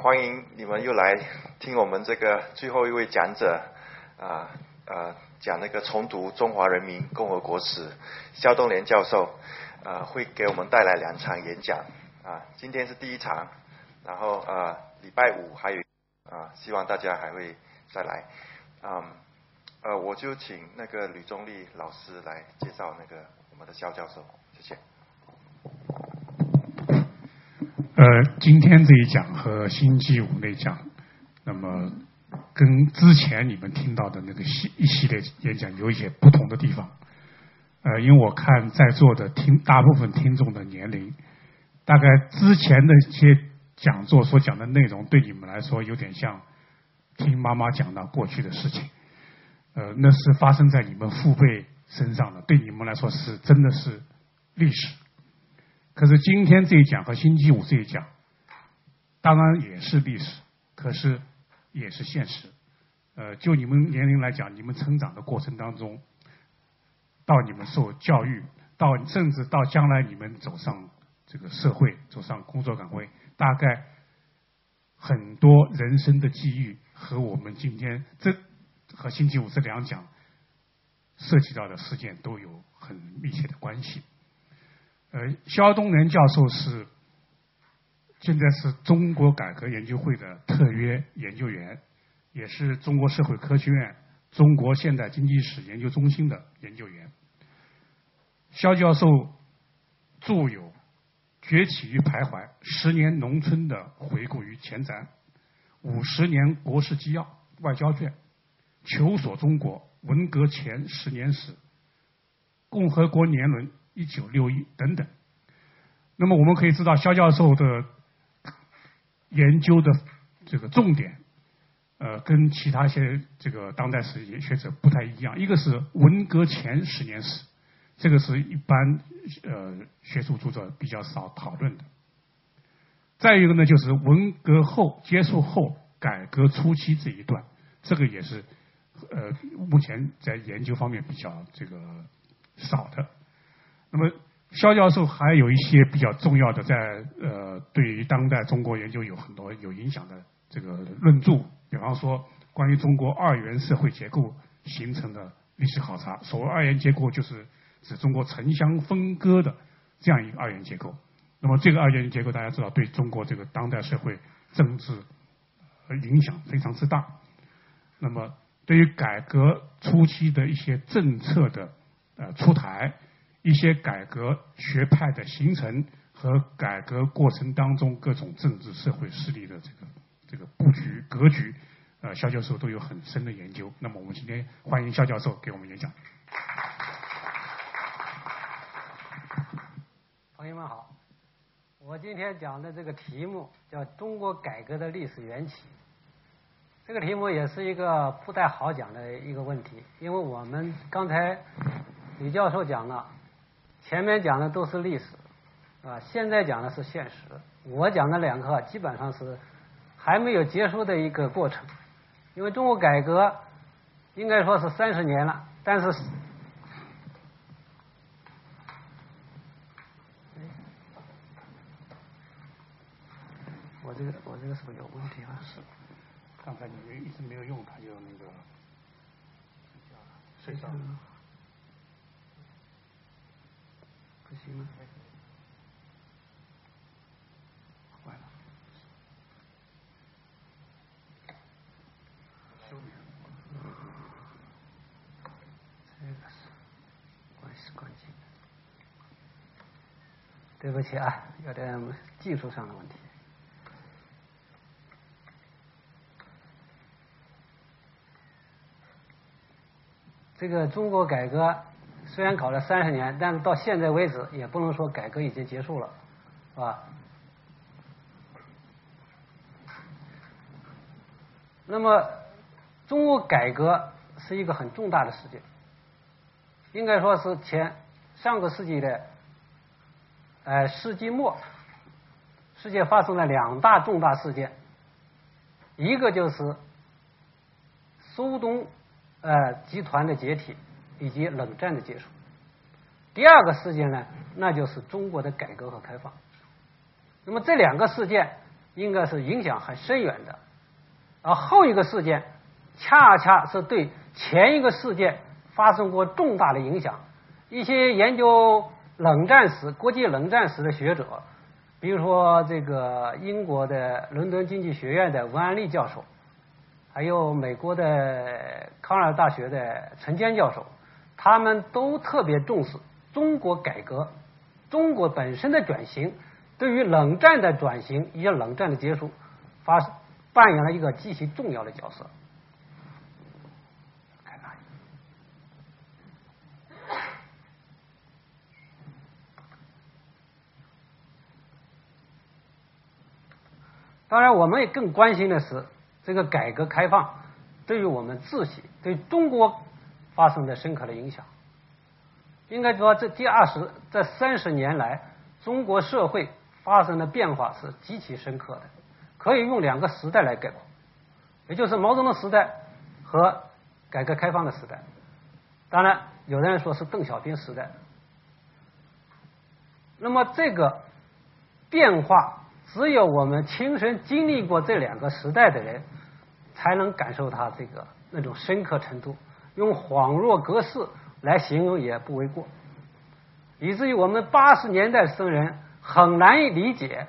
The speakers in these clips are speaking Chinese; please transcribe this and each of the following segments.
欢迎你们又来听我们这个最后一位讲者啊啊讲那个重读中华人民共和国史，肖东莲教授啊会给我们带来两场演讲啊，今天是第一场，然后啊礼拜五还有啊，希望大家还会再来啊呃我就请那个吕中立老师来介绍那个我们的肖教授，谢谢。呃，今天这一讲和星期五那讲，那么跟之前你们听到的那个系一系列演讲有一些不同的地方。呃，因为我看在座的听大部分听众的年龄，大概之前的一些讲座所讲的内容对你们来说有点像听妈妈讲到过去的事情。呃，那是发生在你们父辈身上的，对你们来说是真的是历史。可是今天这一讲和星期五这一讲，当然也是历史，可是也是现实。呃，就你们年龄来讲，你们成长的过程当中，到你们受教育，到甚至到将来你们走上这个社会，走上工作岗位，大概很多人生的机遇和我们今天这和星期五这两讲涉及到的事件都有很密切的关系。呃，肖东仁教授是现在是中国改革研究会的特约研究员，也是中国社会科学院中国现代经济史研究中心的研究员。肖教授著有《崛起与徘徊：十年农村的回顾与前瞻》，五十年国事纪要外交卷，《求索中国：文革前十年史》，《共和国年轮》。一九六一等等，那么我们可以知道，肖教授的研究的这个重点，呃，跟其他些这个当代史学者不太一样。一个是文革前十年史，这个是一般呃学术著作比较少讨论的。再一个呢，就是文革后结束后改革初期这一段，这个也是呃目前在研究方面比较这个少的。那么，肖教授还有一些比较重要的，在呃，对于当代中国研究有很多有影响的这个论著，比方说关于中国二元社会结构形成的历史考察。所谓二元结构，就是指中国城乡分割的这样一个二元结构。那么，这个二元结构大家知道，对中国这个当代社会政治影响非常之大。那么，对于改革初期的一些政策的呃出台。一些改革学派的形成和改革过程当中各种政治社会势力的这个这个布局格局，呃，肖教授都有很深的研究。那么我们今天欢迎肖教授给我们演讲。朋友们好，我今天讲的这个题目叫《中国改革的历史缘起》。这个题目也是一个不太好讲的一个问题，因为我们刚才李教授讲了。前面讲的都是历史，啊，现在讲的是现实。我讲的两课基本上是还没有结束的一个过程，因为中国改革应该说是三十年了，但是，我这个我这个是不是有问题啊？是，刚才你们一直没有用，它就那个睡着了。不行吗？坏了。这个是关系关键。对不起啊，有点技术上的问题。这个中国改革。虽然搞了三十年，但是到现在为止也不能说改革已经结束了，是吧？那么，中国改革是一个很重大的事件，应该说是前上个世纪的，呃，世纪末，世界发生了两大重大事件，一个就是苏东呃集团的解体。以及冷战的结束。第二个事件呢，那就是中国的改革和开放。那么这两个事件应该是影响很深远的，而后一个事件恰恰是对前一个事件发生过重大的影响。一些研究冷战史、国际冷战史的学者，比如说这个英国的伦敦经济学院的文安利教授，还有美国的康奈尔大学的陈坚教授，他们都特别重视中国改革、中国本身的转型。对于冷战的转型以及冷战的结束，发扮演了一个极其重要的角色。当然，我们也更关心的是这个改革开放对于我们自己、对中国发生的深刻的影响。应该说，这第二十、这三十年来，中国社会。发生的变化是极其深刻的，可以用两个时代来概括，也就是毛泽东时代和改革开放的时代。当然，有的人说是邓小平时代。那么这个变化，只有我们亲身经历过这两个时代的人，才能感受它这个那种深刻程度。用恍若隔世来形容也不为过，以至于我们八十年代生人。很难以理解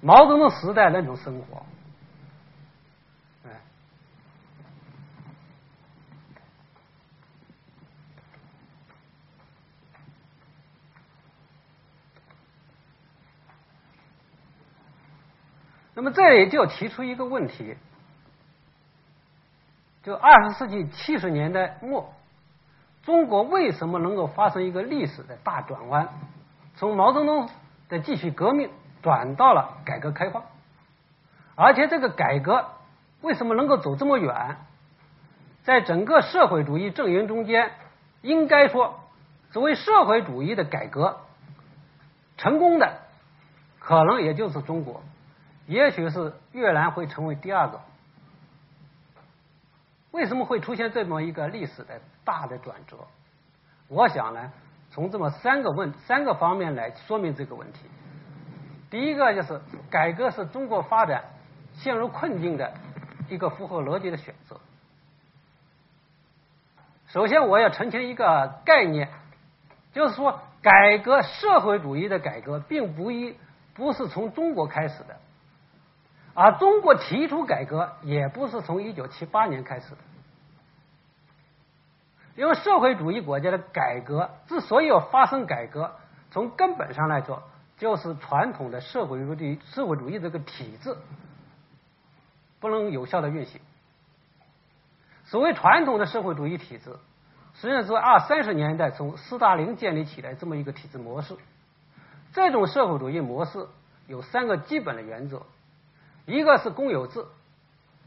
毛泽东时代那种生活，那么这里就提出一个问题：，就二十世纪七十年代末，中国为什么能够发生一个历史的大转弯？从毛泽东。的继续革命转到了改革开放，而且这个改革为什么能够走这么远？在整个社会主义阵营中间，应该说，作为社会主义的改革成功的，可能也就是中国，也许是越南会成为第二个。为什么会出现这么一个历史的大的转折？我想呢。从这么三个问三个方面来说明这个问题。第一个就是改革是中国发展陷入困境的一个符合逻辑的选择。首先，我要澄清一个概念，就是说，改革社会主义的改革并不一不是从中国开始的，而中国提出改革也不是从一九七八年开始的。因为社会主义国家的改革之所以要发生改革，从根本上来说，就是传统的社会主义社会主义这个体制不能有效的运行。所谓传统的社会主义体制，实际上是二三十年代从斯大林建立起来这么一个体制模式。这种社会主义模式有三个基本的原则：一个是公有制，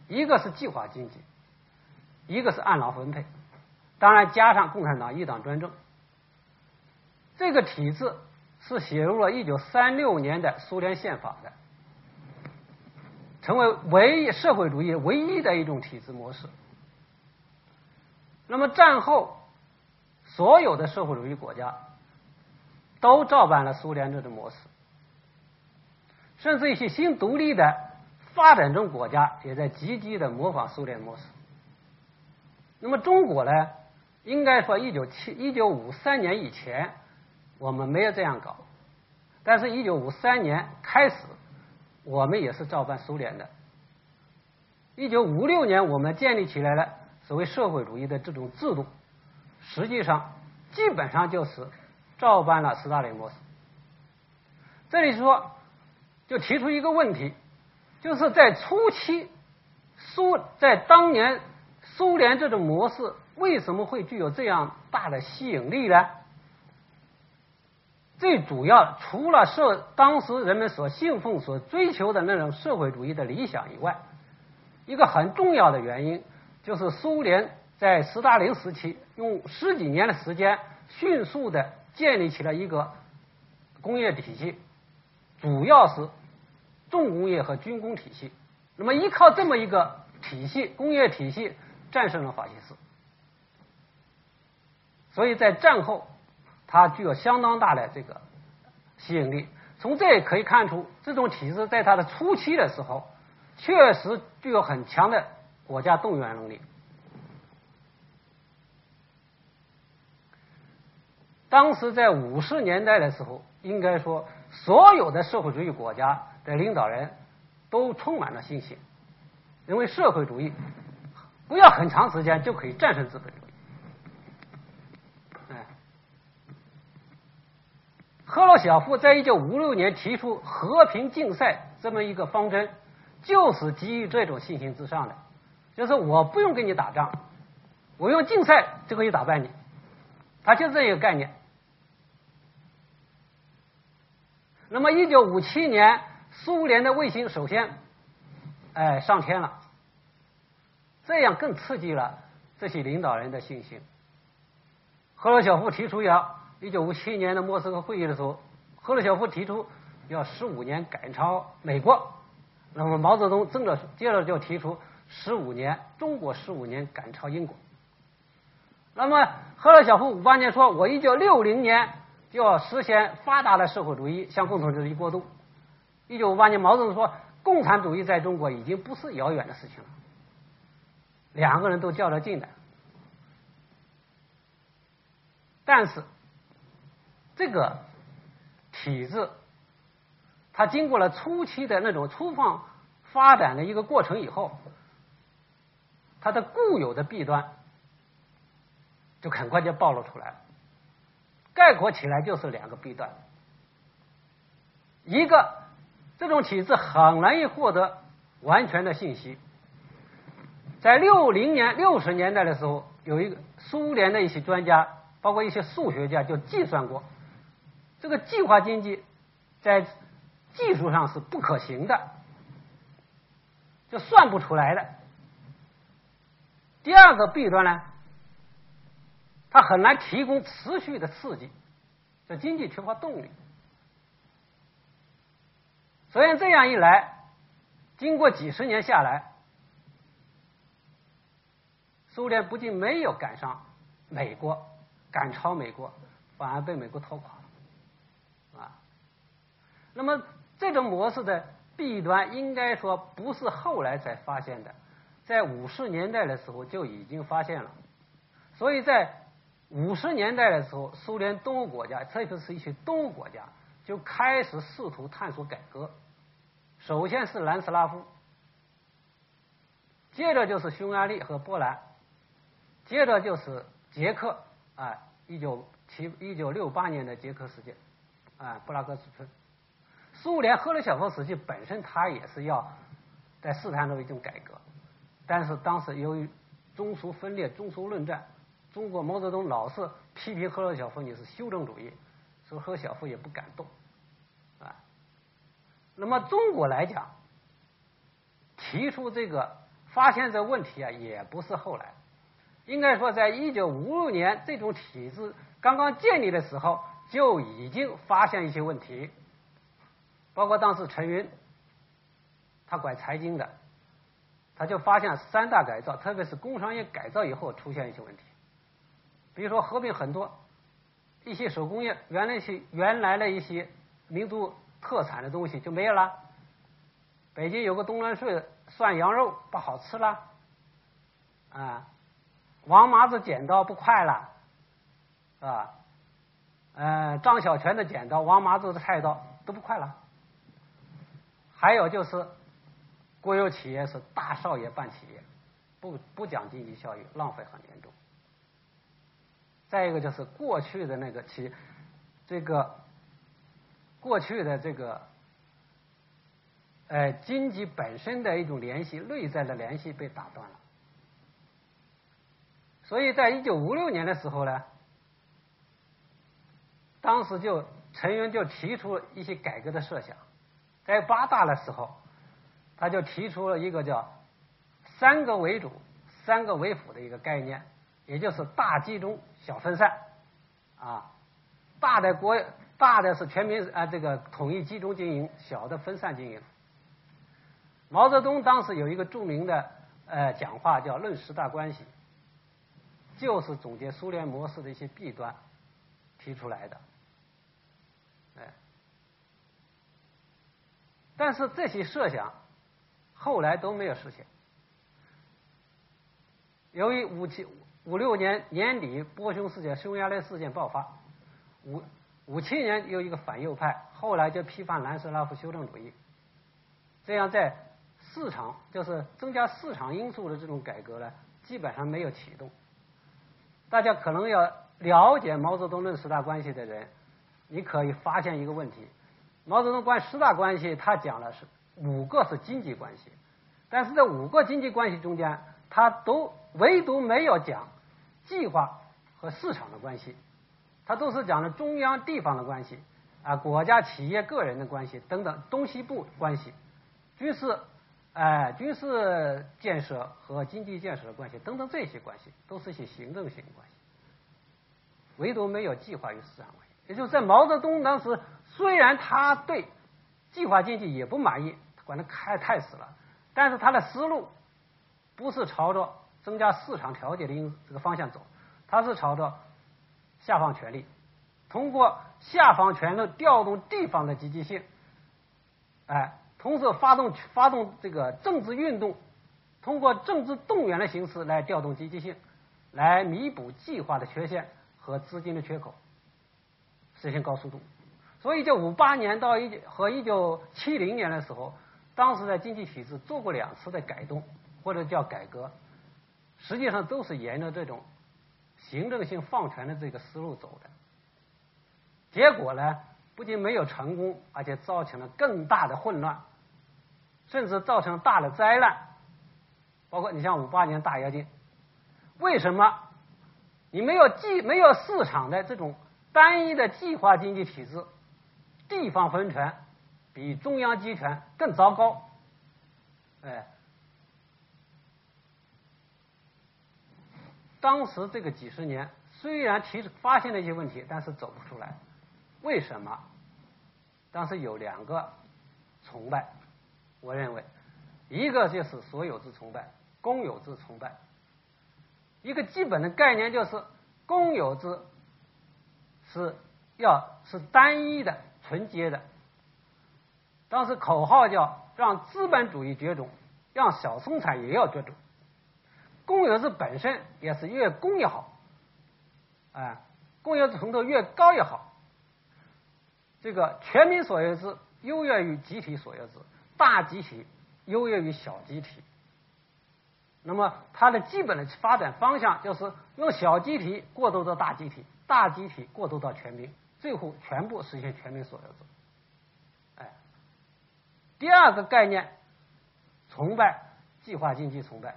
一个是计划经济，一个是按劳分配。当然，加上共产党一党专政，这个体制是写入了一九三六年的苏联宪法的，成为唯一社会主义唯一的一种体制模式。那么战后，所有的社会主义国家都照搬了苏联这种模式，甚至一些新独立的发展中国家也在积极的模仿苏联模式。那么中国呢？应该说，一九七一九五三年以前，我们没有这样搞。但是，一九五三年开始，我们也是照搬苏联的。一九五六年，我们建立起来了所谓社会主义的这种制度，实际上基本上就是照搬了斯大林模式。这里说，就提出一个问题，就是在初期，苏在当年苏联这种模式。为什么会具有这样大的吸引力呢？最主要除了社当时人们所信奉、所追求的那种社会主义的理想以外，一个很重要的原因就是苏联在斯大林时期用十几年的时间，迅速的建立起了一个工业体系，主要是重工业和军工体系。那么依靠这么一个体系，工业体系战胜了法西斯。所以在战后，它具有相当大的这个吸引力。从这也可以看出，这种体制在它的初期的时候，确实具有很强的国家动员能力。当时在五十年代的时候，应该说，所有的社会主义国家的领导人都充满了信心，认为社会主义不要很长时间就可以战胜资本主义。赫鲁晓夫在一九五六年提出和平竞赛这么一个方针，就是基于这种信心之上的，就是我不用跟你打仗，我用竞赛就可以打败你，他就这一个概念。那么，一九五七年，苏联的卫星首先，哎，上天了，这样更刺激了这些领导人的信心。赫鲁晓夫提出要一九五七年的莫斯科会议的时候，赫鲁晓夫提出要十五年赶超美国，那么毛泽东正着接着就提出十五年中国十五年赶超英国。那么赫鲁晓夫五八年说，我一九六零年。就要实现发达的社会主义向共产主义过渡。一九五八年，毛泽东说：“共产主义在中国已经不是遥远的事情了。”两个人都较着劲的，但是这个体制，它经过了初期的那种粗放发展的一个过程以后，它的固有的弊端就很快就暴露出来了。概括起来就是两个弊端，一个这种体制很难以获得完全的信息。在六零年六十年代的时候，有一个苏联的一些专家，包括一些数学家，就计算过这个计划经济在技术上是不可行的，就算不出来的。第二个弊端呢？它很难提供持续的刺激，这经济缺乏动力。所以这样一来，经过几十年下来，苏联不仅没有赶上美国，赶超美国，反而被美国拖垮了啊。那么这种模式的弊端，应该说不是后来才发现的，在五十年代的时候就已经发现了，所以在。五十年代的时候，苏联东欧国家，特别是一些东欧国家，就开始试图探索改革。首先是南斯拉夫，接着就是匈牙利和波兰，接着就是捷克啊，一九七一九六八年的捷克事件啊，布拉格之春。苏联赫鲁晓夫时期本身，他也是要在试探着一种改革，但是当时由于中苏分裂、中苏论战。中国毛泽东老是批评赫鲁晓夫你是修正主义，所以赫鲁晓夫也不敢动，啊。那么中国来讲，提出这个发现这问题啊，也不是后来，应该说在一九五六年这种体制刚刚建立的时候，就已经发现一些问题，包括当时陈云，他管财经的，他就发现三大改造，特别是工商业改造以后出现一些问题。比如说，合并很多一些手工业，原来是原来的一些民族特产的东西就没有了。北京有个东南顺涮羊肉不好吃了，啊，王麻子剪刀不快了，啊，嗯，张小泉的剪刀，王麻子的菜刀都不快了。还有就是国有企业是大少爷办企业，不不讲经济效益，浪费很严重。再一个就是过去的那个其这个过去的这个呃经济本身的一种联系内在的联系被打断了，所以在一九五六年的时候呢，当时就陈云就提出了一些改革的设想，在八大的时候，他就提出了一个叫三个为主、三个为辅的一个概念。也就是大集中小分散，啊，大的国大的是全民啊这个统一集中经营，小的分散经营。毛泽东当时有一个著名的呃讲话叫“论十大关系”，就是总结苏联模式的一些弊端提出来的。哎，但是这些设想后来都没有实现。由于五七五六年年底波匈事件、匈牙利事件爆发，五五七年有一个反右派，后来就批判南斯拉夫修正主义，这样在市场就是增加市场因素的这种改革呢，基本上没有启动。大家可能要了解毛泽东论十大关系的人，你可以发现一个问题。毛泽东关十大关系，他讲的是五个是经济关系，但是这五个经济关系中间，他都唯独没有讲计划和市场的关系，他都是讲的中央地方的关系啊，国家企业个人的关系等等，东西部关系，军事哎军事建设和经济建设的关系等等这些关系，都是一些行政性关系，唯独没有计划与市场关系，也就是在毛泽东当时。虽然他对计划经济也不满意，管的太太死了，但是他的思路不是朝着增加市场调节的因这个方向走，他是朝着下放权力，通过下放权力调动地方的积极性，哎，同时发动发动这个政治运动，通过政治动员的形式来调动积极性，来弥补计划的缺陷和资金的缺口，实现高速度。所以，就五八年到一和一九七零年的时候，当时的经济体制做过两次的改动或者叫改革，实际上都是沿着这种行政性放权的这个思路走的。结果呢，不仅没有成功，而且造成了更大的混乱，甚至造成大的灾难。包括你像五八年大跃进，为什么你没有计没有市场的这种单一的计划经济体制？地方分权比中央集权更糟糕，哎，当时这个几十年虽然提出发现了一些问题，但是走不出来。为什么？当时有两个崇拜，我认为一个就是所有制崇拜，公有制崇拜。一个基本的概念就是公有制是要是单一的。纯洁的，当时口号叫“让资本主义绝种，让小生产也要绝种”。公有制本身也是越公越好，哎，公有制程度越高越好。这个全民所有制优越于集体所有制，大集体优越于小集体。那么它的基本的发展方向就是用小集体过渡到大集体，大集体过渡到全民。最后全部实现全民所有制。哎，第二个概念，崇拜计划经济崇拜，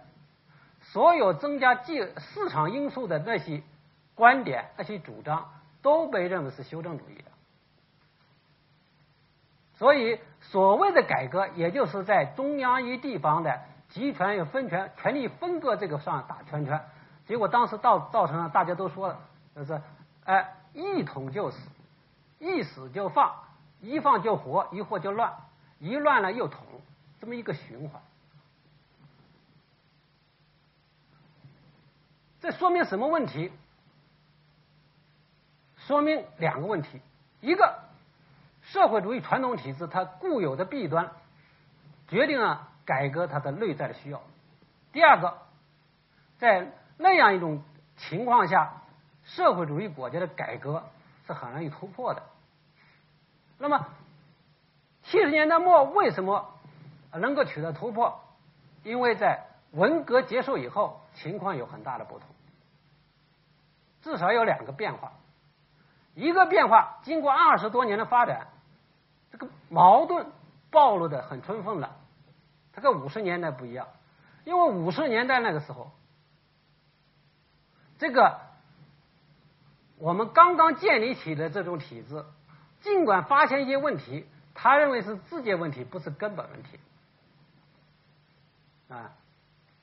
所有增加技市场因素的那些观点、那些主张，都被认为是修正主义的。所以，所谓的改革，也就是在中央与地方的集权与分权、权力分割这个上打圈圈。结果当时造造成了大家都说了，就是哎。一统就死，一死就放，一放就活，一活就乱，一乱了又统，这么一个循环。这说明什么问题？说明两个问题：一个，社会主义传统体制它固有的弊端，决定了改革它的内在的需要；第二个，在那样一种情况下。社会主义国家的改革是很容易突破的。那么，七十年代末为什么能够取得突破？因为在文革结束以后，情况有很大的不同。至少有两个变化。一个变化，经过二十多年的发展，这个矛盾暴露的很充分了。它跟五十年代不一样，因为五十年代那个时候，这个。我们刚刚建立起的这种体制，尽管发现一些问题，他认为是质件问题，不是根本问题啊，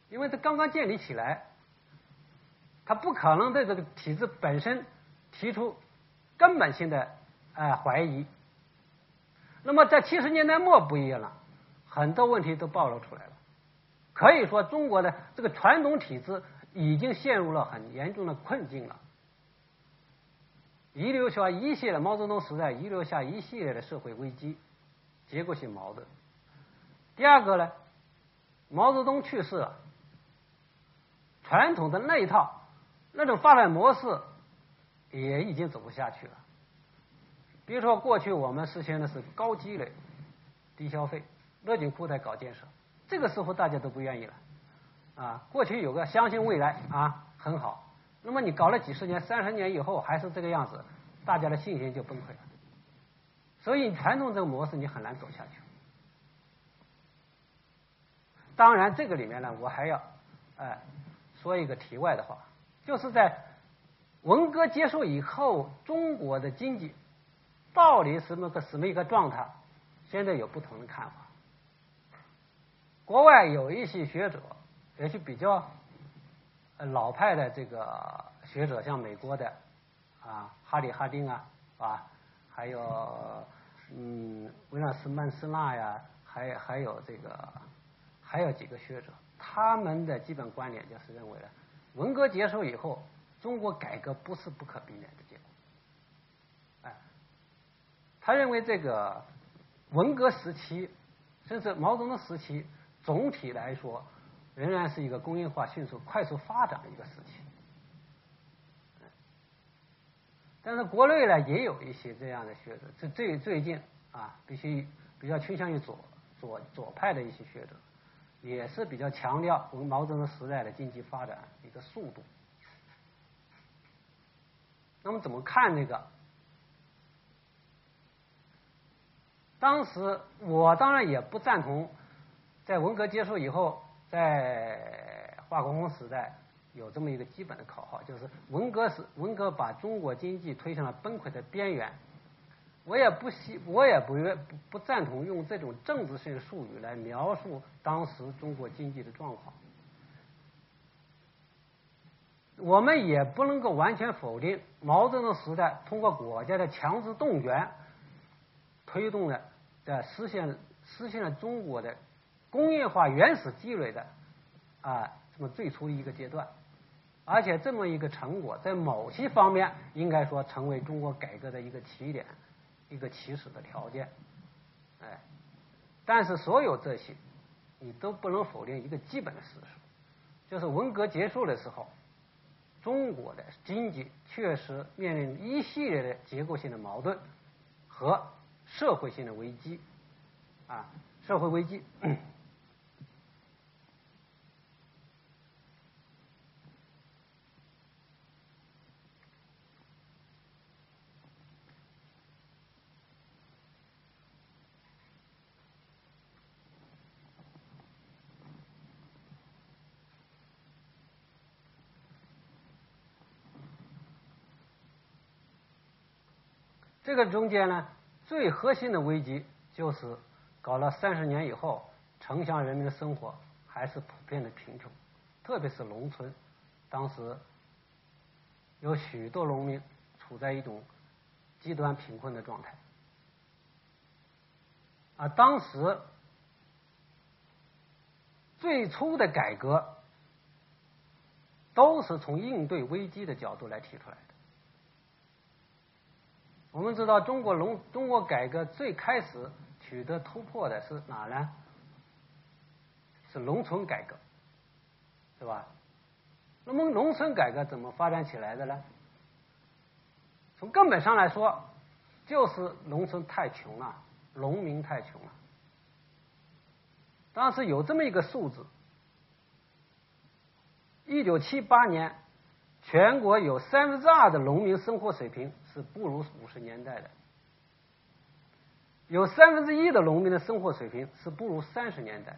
因为它刚刚建立起来，他不可能对这个体制本身提出根本性的啊怀疑。那么在七十年代末不一样了，很多问题都暴露出来了，可以说中国的这个传统体制已经陷入了很严重的困境了。遗留下一系列毛泽东时代遗留下一系列的社会危机、结构性矛盾，第二个呢，毛泽东去世了，传统的那一套那种发展模式也已经走不下去了。比如说，过去我们实行的是高积累、低消费，勒紧裤带搞建设，这个时候大家都不愿意了。啊，过去有个相信未来啊，很好。那么你搞了几十年、三十年以后还是这个样子，大家的信心就崩溃了。所以传统这个模式你很难走下去。当然，这个里面呢，我还要哎说一个题外的话，就是在文革结束以后，中国的经济到底什么个什么一个状态？现在有不同的看法。国外有一些学者。也是比较老派的这个学者，像美国的啊，哈里哈丁啊，啊，还有嗯，维纳斯曼斯纳呀，还还有这个还有几个学者，他们的基本观点就是认为呢，文革结束以后，中国改革不是不可避免的结果。哎，他认为这个文革时期，甚至毛泽东时期，总体来说。仍然是一个工业化迅速、快速发展的一个时期，但是国内呢也有一些这样的学者，最最最近啊，必须比较倾向于左左左派的一些学者，也是比较强调我们毛泽东时代的经济发展一个速度。那么怎么看这个？当时我当然也不赞同，在文革结束以后。在化工时代，有这么一个基本的口号，就是文革时文革把中国经济推向了崩溃的边缘。我也不希，我也不愿不不赞同用这种政治性术语来描述当时中国经济的状况。我们也不能够完全否定毛泽东时代通过国家的强制动员，推动了在实现实现了中国的。工业化原始积累的啊，这么最初一个阶段，而且这么一个成果，在某些方面应该说成为中国改革的一个起点，一个起始的条件，哎，但是所有这些，你都不能否定一个基本的事实，就是文革结束的时候，中国的经济确实面临一系列的结构性的矛盾和社会性的危机，啊，社会危机。这个中间呢，最核心的危机就是搞了三十年以后，城乡人民的生活还是普遍的贫穷，特别是农村，当时有许多农民处在一种极端贫困的状态。啊，当时最初的改革都是从应对危机的角度来提出来的。我们知道，中国农中国改革最开始取得突破的是哪呢？是农村改革，是吧？那么农村改革怎么发展起来的呢？从根本上来说，就是农村太穷了，农民太穷了。当时有这么一个数字：一九七八年，全国有三分之二的农民生活水平。是不如五十年代的，有三分之一的农民的生活水平是不如三十年代，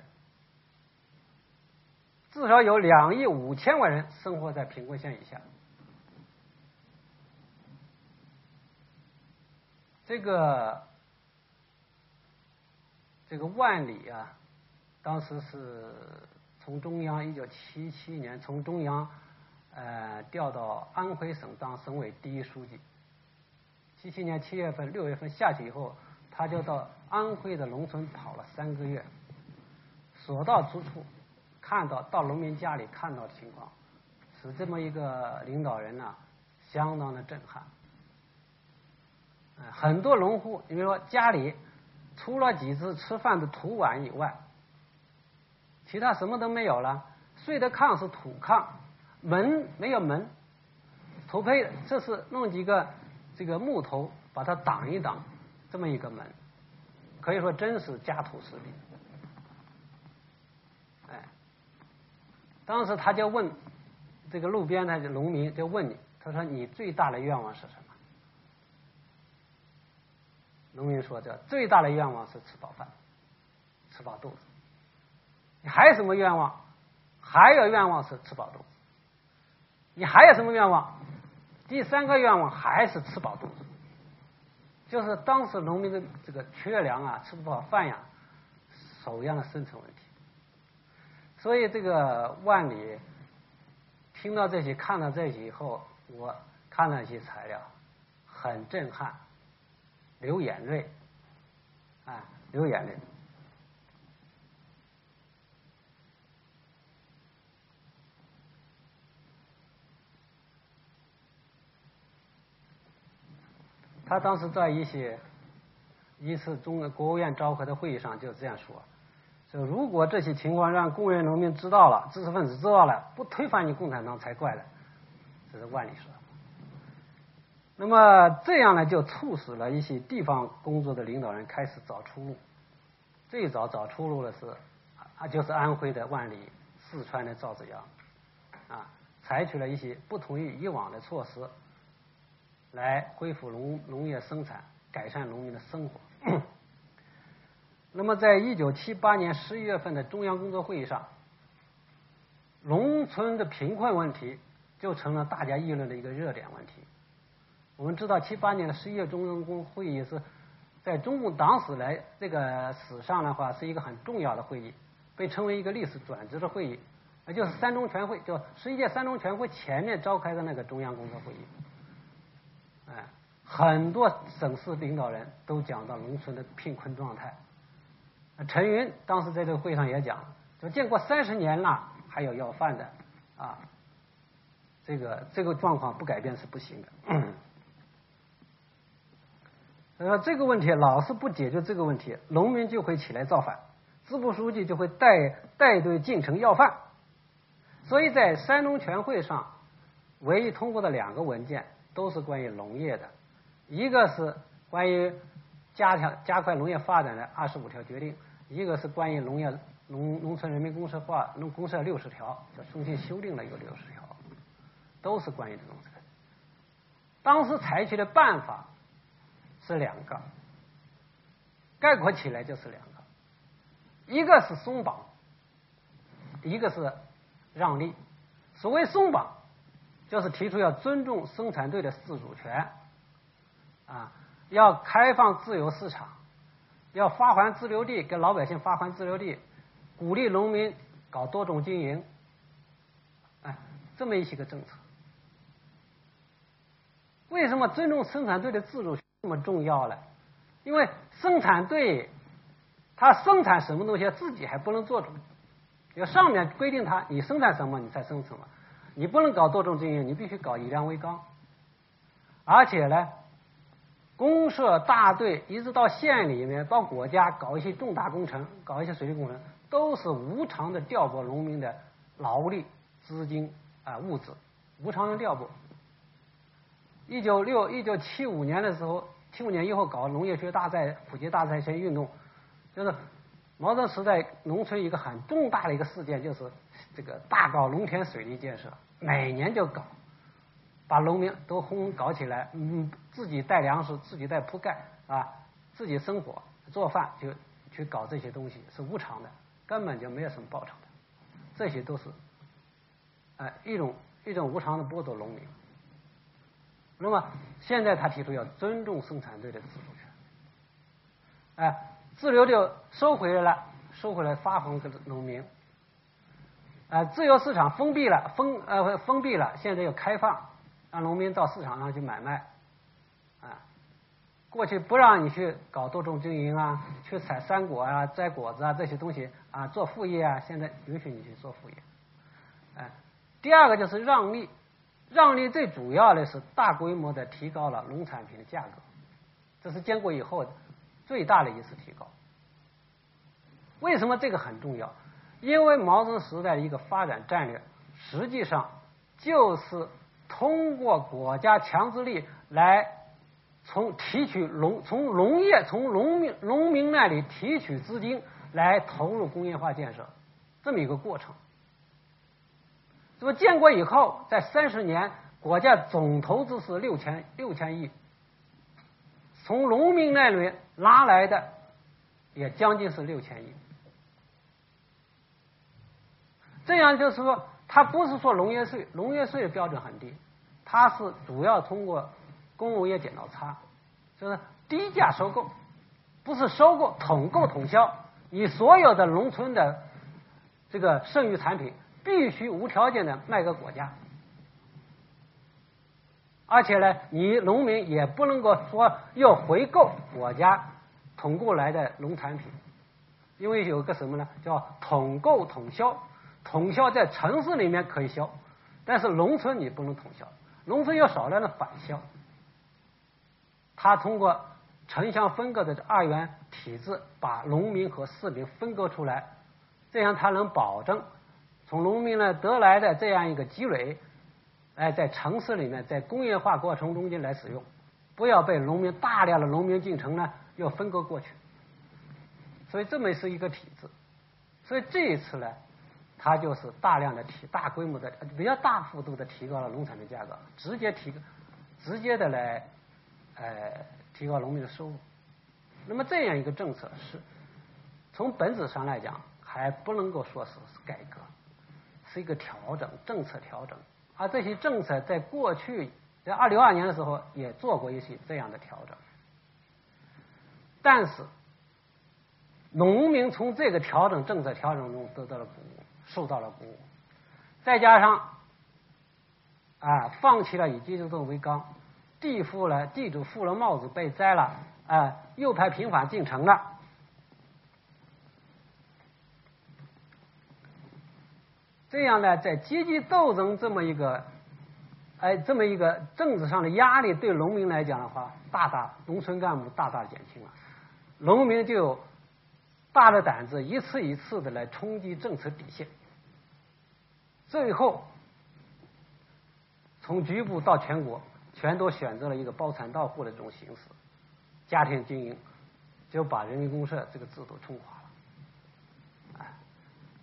至少有两亿五千万人生活在贫困线以下。这个这个万里啊，当时是从中央一九七七年从中央呃调到安徽省当省委第一书记。七七年七月份、六月份下去以后，他就到安徽的农村跑了三个月，所到之处，看到到农民家里看到的情况，使这么一个领导人呢，相当的震撼。很多农户，你比如说家里除了几只吃饭的土碗以外，其他什么都没有了。睡的炕是土炕，门没有门，土坯这是弄几个这个木头把它挡一挡，这么一个门，可以说真是家徒四壁。哎，当时他就问这个路边的农民，就问你，他说你最大的愿望是什么？农民说：“这最大的愿望是吃饱饭，吃饱肚子。你还有什么愿望？还有愿望是吃饱肚子。你还有什么愿望？第三个愿望还是吃饱肚子。就是当时农民的这个缺粮啊，吃不饱饭呀，首要的生存问题。所以这个万里听到这些，看到这些以后，我看了一些材料，很震撼。”流眼泪，啊，流眼泪。他当时在一些一次中国务院召开的会议上就这样说：说如果这些情况让工人农民知道了，知识分子知道了，不推翻你共产党才怪了。这是万里说。那么这样呢，就促使了一些地方工作的领导人开始找出路。最早找出路的是啊，就是安徽的万里、四川的赵子阳，啊，采取了一些不同于以往的措施，来恢复农农业生产，改善农民的生活。那么，在一九七八年十一月份的中央工作会议上，农村的贫困问题就成了大家议论的一个热点问题。我们知道，七八年的十一月中央工会议是在中共党史来这个史上的话，是一个很重要的会议，被称为一个历史转折的会议，那就是三中全会，就十一届三中全会前面召开的那个中央工作会议。哎，很多省市领导人都讲到农村的贫困状态。陈云当时在这个会上也讲，就建国三十年了，还有要饭的啊，这个这个状况不改变是不行的。说这个问题老是不解决这个问题，农民就会起来造反，支部书记就会带带队进城要饭。所以在山东全会上，唯一通过的两个文件都是关于农业的，一个是关于加强加快农业发展的二十五条决定，一个是关于农业农农村人民公社化农公社六十条，就重新修订了一个六十条，都是关于这种这个。当时采取的办法。是两个，概括起来就是两个，一个是松绑，一个是让利。所谓松绑，就是提出要尊重生产队的自主权，啊，要开放自由市场，要发还自留地，给老百姓发还自留地，鼓励农民搞多种经营，哎，这么一些个政策。为什么尊重生产队的自主？这么重要呢，因为生产队他生产什么东西自己还不能做主，要上面规定他你生产什么你才生什么，你不能搞多种经营，你必须搞以粮为纲。而且呢，公社大队一直到县里面到国家搞一些重大工程，搞一些水利工程，都是无偿的调拨农民的劳力、资金啊物资，无偿的调拨。一九六一九七五年的时候，七五年以后搞农业学大赛、普及大赛前运动，就是毛泽东时代农村一个很重大的一个事件，就是这个大搞农田水利建设，每年就搞，把农民都轰搞起来，嗯，自己带粮食，自己带铺盖啊，自己生火做饭，就去搞这些东西，是无偿的，根本就没有什么报酬的，这些都是，哎，一种一种无偿的剥夺农民。那么现在他提出要尊重生产队的自主权，哎，自留地收回来了，收回来发还给农民，啊，自由市场封闭了，封呃封闭了，现在又开放，让农民到市场上去买卖，啊，过去不让你去搞多种经营啊，去采山果啊、摘果子啊这些东西啊，做副业啊，现在允许你去做副业，哎，第二个就是让利。让利最主要的是大规模的提高了农产品的价格，这是建国以后最大的一次提高。为什么这个很重要？因为毛泽东时代的一个发展战略，实际上就是通过国家强制力来从提取农从农业从农民农民那里提取资金来投入工业化建设，这么一个过程。那么建国以后，在三十年，国家总投资是六千六千亿，从农民那里拉来的也将近是六千亿。这样就是说，它不是说农业税，农业税的标准很低，它是主要通过工农业剪刀差，就是低价收购，不是收购统购统销，你所有的农村的这个剩余产品必须无条件的卖给国家，而且呢，你农民也不能够说要回购国家统购来的农产品，因为有个什么呢？叫统购统销。统销在城市里面可以销，但是农村你不能统销，农村有少量的反销。他通过城乡分割的二元体制，把农民和市民分割出来，这样他能保证从农民呢得来的这样一个积累，哎，在城市里面在工业化过程中间来使用，不要被农民大量的农民进城呢又分割过去。所以这么是一个体制。所以这一次呢。它就是大量的提大规模的比较大幅度的提高了农产品价格，直接提直接的来呃提高农民的收入。那么这样一个政策是从本质上来讲还不能够说是改革，是一个调整政策调整。而这些政策在过去在二零二年的时候也做过一些这样的调整，但是农民从这个调整政策调整中得到了鼓舞。受到了鼓舞，再加上啊，放弃了以阶级斗争为纲，地富了，地主富了帽子被摘了，啊，右派平反进城了，这样呢，在阶级斗争这么一个，哎，这么一个政治上的压力，对农民来讲的话，大大农村干部大大减轻了，农民就有大的胆子，一次一次的来冲击政策底线。最后，从局部到全国，全都选择了一个包产到户的这种形式，家庭经营，就把人民公社这个制度冲垮了。啊，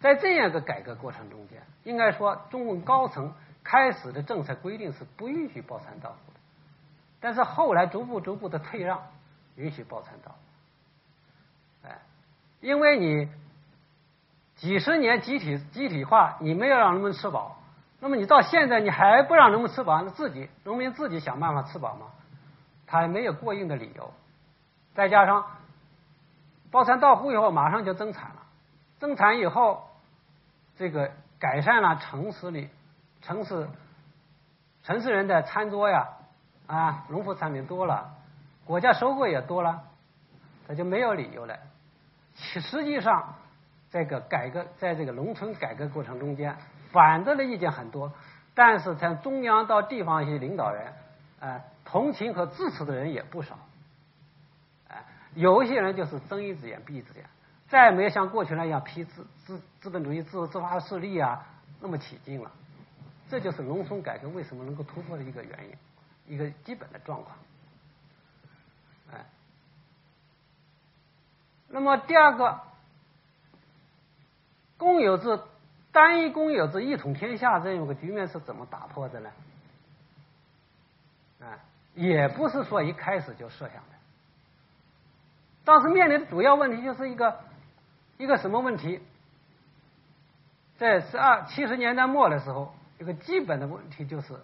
在这样一个改革过程中间，应该说中共高层开始的政策规定是不允许包产到户的，但是后来逐步逐步的退让，允许包产到户。哎，因为你。几十年集体集体化，你没有让人们吃饱，那么你到现在你还不让人们吃饱，那自己农民自己想办法吃饱吗？他也没有过硬的理由。再加上包产到户以后，马上就增产了，增产以后，这个改善了城市里城市城市人的餐桌呀，啊，农副产品多了，国家收获也多了，他就没有理由了。其实际上。这个改革在这个农村改革过程中间，反对的意见很多，但是从中央到地方一些领导人，啊，同情和支持的人也不少，啊，有一些人就是睁一只眼闭一只眼，再也没有像过去那样批资资资本主义自由自发势力啊那么起劲了，这就是农村改革为什么能够突破的一个原因，一个基本的状况，哎，那么第二个。公有制、单一公有制、一统天下这样一个局面是怎么打破的呢？啊，也不是说一开始就设想的。当时面临的主要问题就是一个一个什么问题？在十二七十年代末的时候，一个基本的问题就是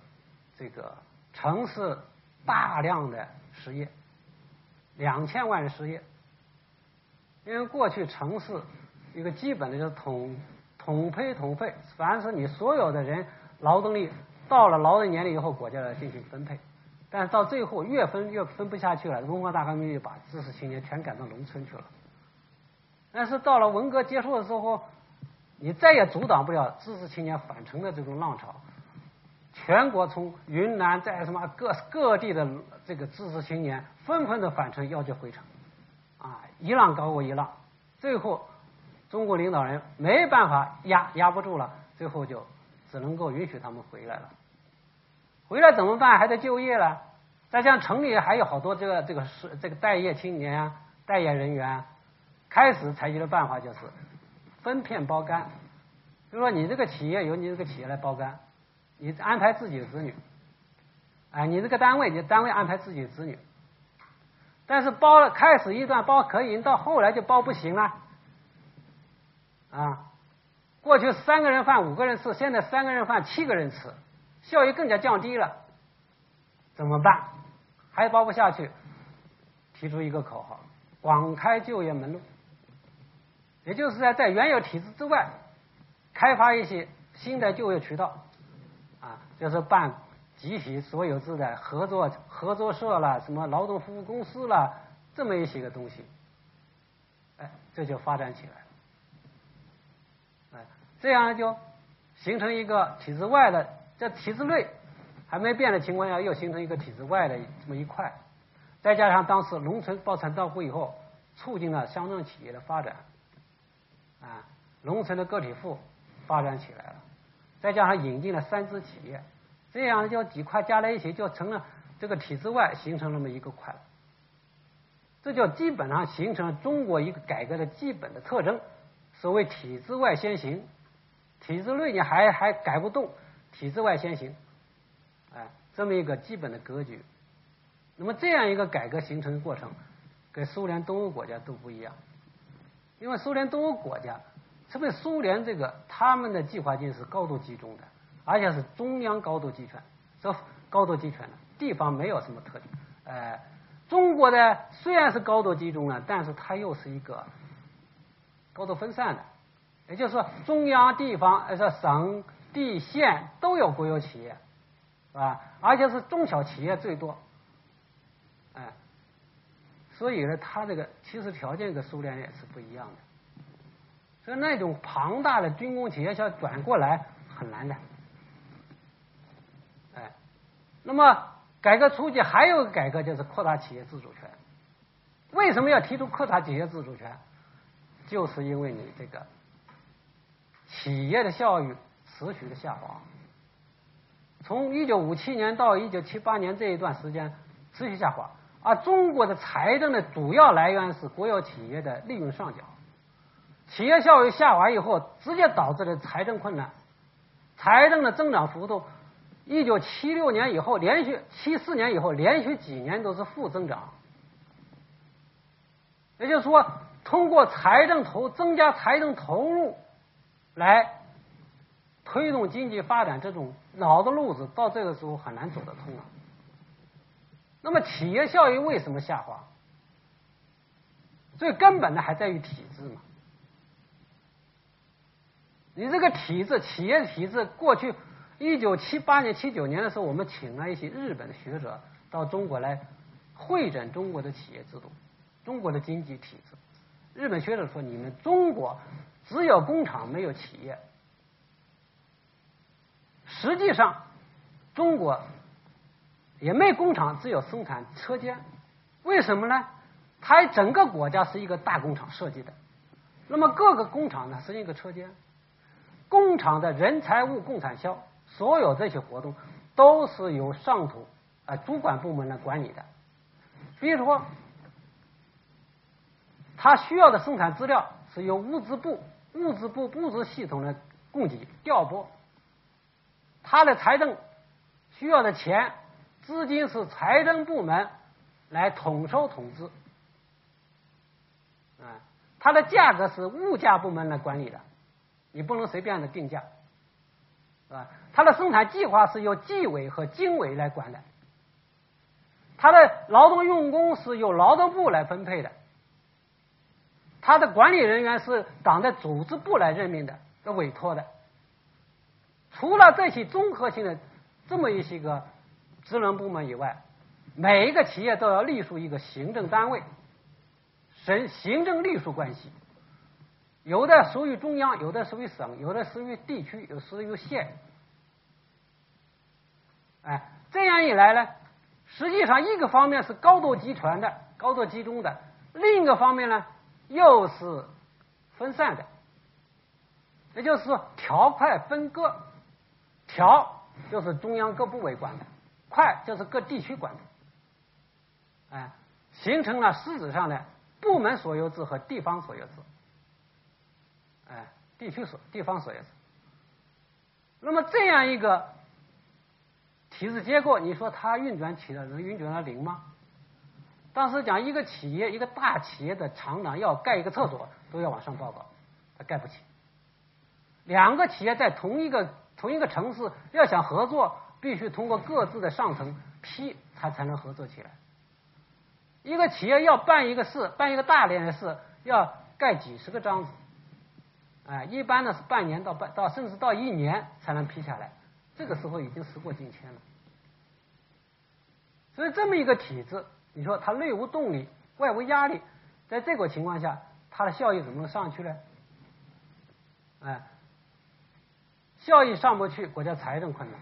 这个城市大量的失业，两千万人失业，因为过去城市。一个基本的就是统统配统费，凡是你所有的人劳动力到了劳动年龄以后，国家来进行分配。但是到最后越分越分不下去了，文化大革命就把知识青年全赶到农村去了。但是到了文革结束的时候，你再也阻挡不了知识青年返城的这种浪潮。全国从云南在什么各各地的这个知识青年纷纷的返城要求回城，啊，一浪高过一浪，最后。中国领导人没办法压压不住了，最后就只能够允许他们回来了。回来怎么办？还得就业了。再像城里还有好多这个这个是这个待业青年啊，待业人员，开始采取的办法就是分片包干，就说你这个企业由你这个企业来包干，你安排自己的子女，哎，你这个单位你单位安排自己的子女，但是包了开始一段包可以，到后来就包不行了，啊，过去三个人饭五个人吃，现在三个人饭七个人吃，效益更加降低了，怎么办？还包不下去，提出一个口号：广开就业门路。也就是在在原有体制之外，开发一些新的就业渠道，啊，就是办集体所有制的合作合作社了，什么劳动服务公司了，这么一些个东西，哎，这就发展起来，这样就形成一个体制外的，这体制内还没变的情况下，又形成一个体制外的这么一块，再加上当时农村包产到户以后，促进了乡镇企业的发展。啊，农村的个体户发展起来了，再加上引进了三资企业，这样就几块加在一起，就成了这个体制外形成那么一个块，这就基本上形成了中国一个改革的基本的特征。所谓体制外先行，体制内你还还改不动，体制外先行，哎，这么一个基本的格局。那么这样一个改革形成的过程，跟苏联东欧国家都不一样。因为苏联东欧国家，特别苏联这个他们的计划经济是高度集中的，而且是中央高度集权，这高度集权的地方没有什么特点。呃，中国的虽然是高度集中了，但是它又是一个高度分散的，也就是中央、地方、呃，这省、地、县都有国有企业，是吧？而且是中小企业最多。哎所以呢，它这个其实条件跟苏联也是不一样的，所以那种庞大的军工企业想转过来很难的。哎，那么改革初期还有个改革就是扩大企业自主权。为什么要提出扩大企业自主权？就是因为你这个企业的效益持续的下滑，从一九五七年到一九七八年这一段时间持续下滑。而中国的财政的主要来源是国有企业的利润上缴，企业效益下滑以后，直接导致了财政困难，财政的增长幅度，一九七六年以后连续七四年以后连续几年都是负增长，也就是说，通过财政投增加财政投入来推动经济发展，这种老的路子到这个时候很难走得通了。那么企业效益为什么下滑？最根本的还在于体制嘛。你这个体制，企业体制，过去一九七八年、七九年的时候，我们请了一些日本的学者到中国来会诊中国的企业制度、中国的经济体制。日本学者说：“你们中国只有工厂没有企业。”实际上，中国。也没工厂，只有生产车间。为什么呢？它整个国家是一个大工厂设计的，那么各个工厂呢是一个车间。工厂的人财物共产销，所有这些活动都是由上头啊主管部门来管理的。比如说，他需要的生产资料是由物资部、物资部物资系统的供给调拨，他的财政需要的钱。资金是财政部门来统收统支，啊，它的价格是物价部门来管理的，你不能随便的定价，是吧？它的生产计划是由纪委和经委来管的，它的劳动用工是由劳动部来分配的，他的管理人员是党的组织部来任命的、的委托的。除了这些综合性的这么一些个。职能部门以外，每一个企业都要隶属一个行政单位，省行政隶属关系，有的属于中央，有的属于省，有的属于地区，有属于县。哎，这样一来呢，实际上一个方面是高度集权的、高度集中的，另一个方面呢又是分散的。也就是说条块分割，条就是中央各部委管的，块就是各地区管的，哎，形成了实质上的部门所有制和地方所有制，哎，地区所地方所有制。那么这样一个体制结构，你说它运转起来能运转到零吗？当时讲一个企业，一个大企业的厂长要盖一个厕所，都要往上报告，他盖不起。两个企业在同一个同一个城市要想合作，必须通过各自的上层批，他才能合作起来。一个企业要办一个事，办一个大连的事，要盖几十个章子，哎，一般呢是半年到半到甚至到一年才能批下来。这个时候已经时过境迁了，所以这么一个体制。你说它内无动力，外无压力，在这个情况下，它的效益怎么能上去呢？哎，效益上不去，国家财政困难。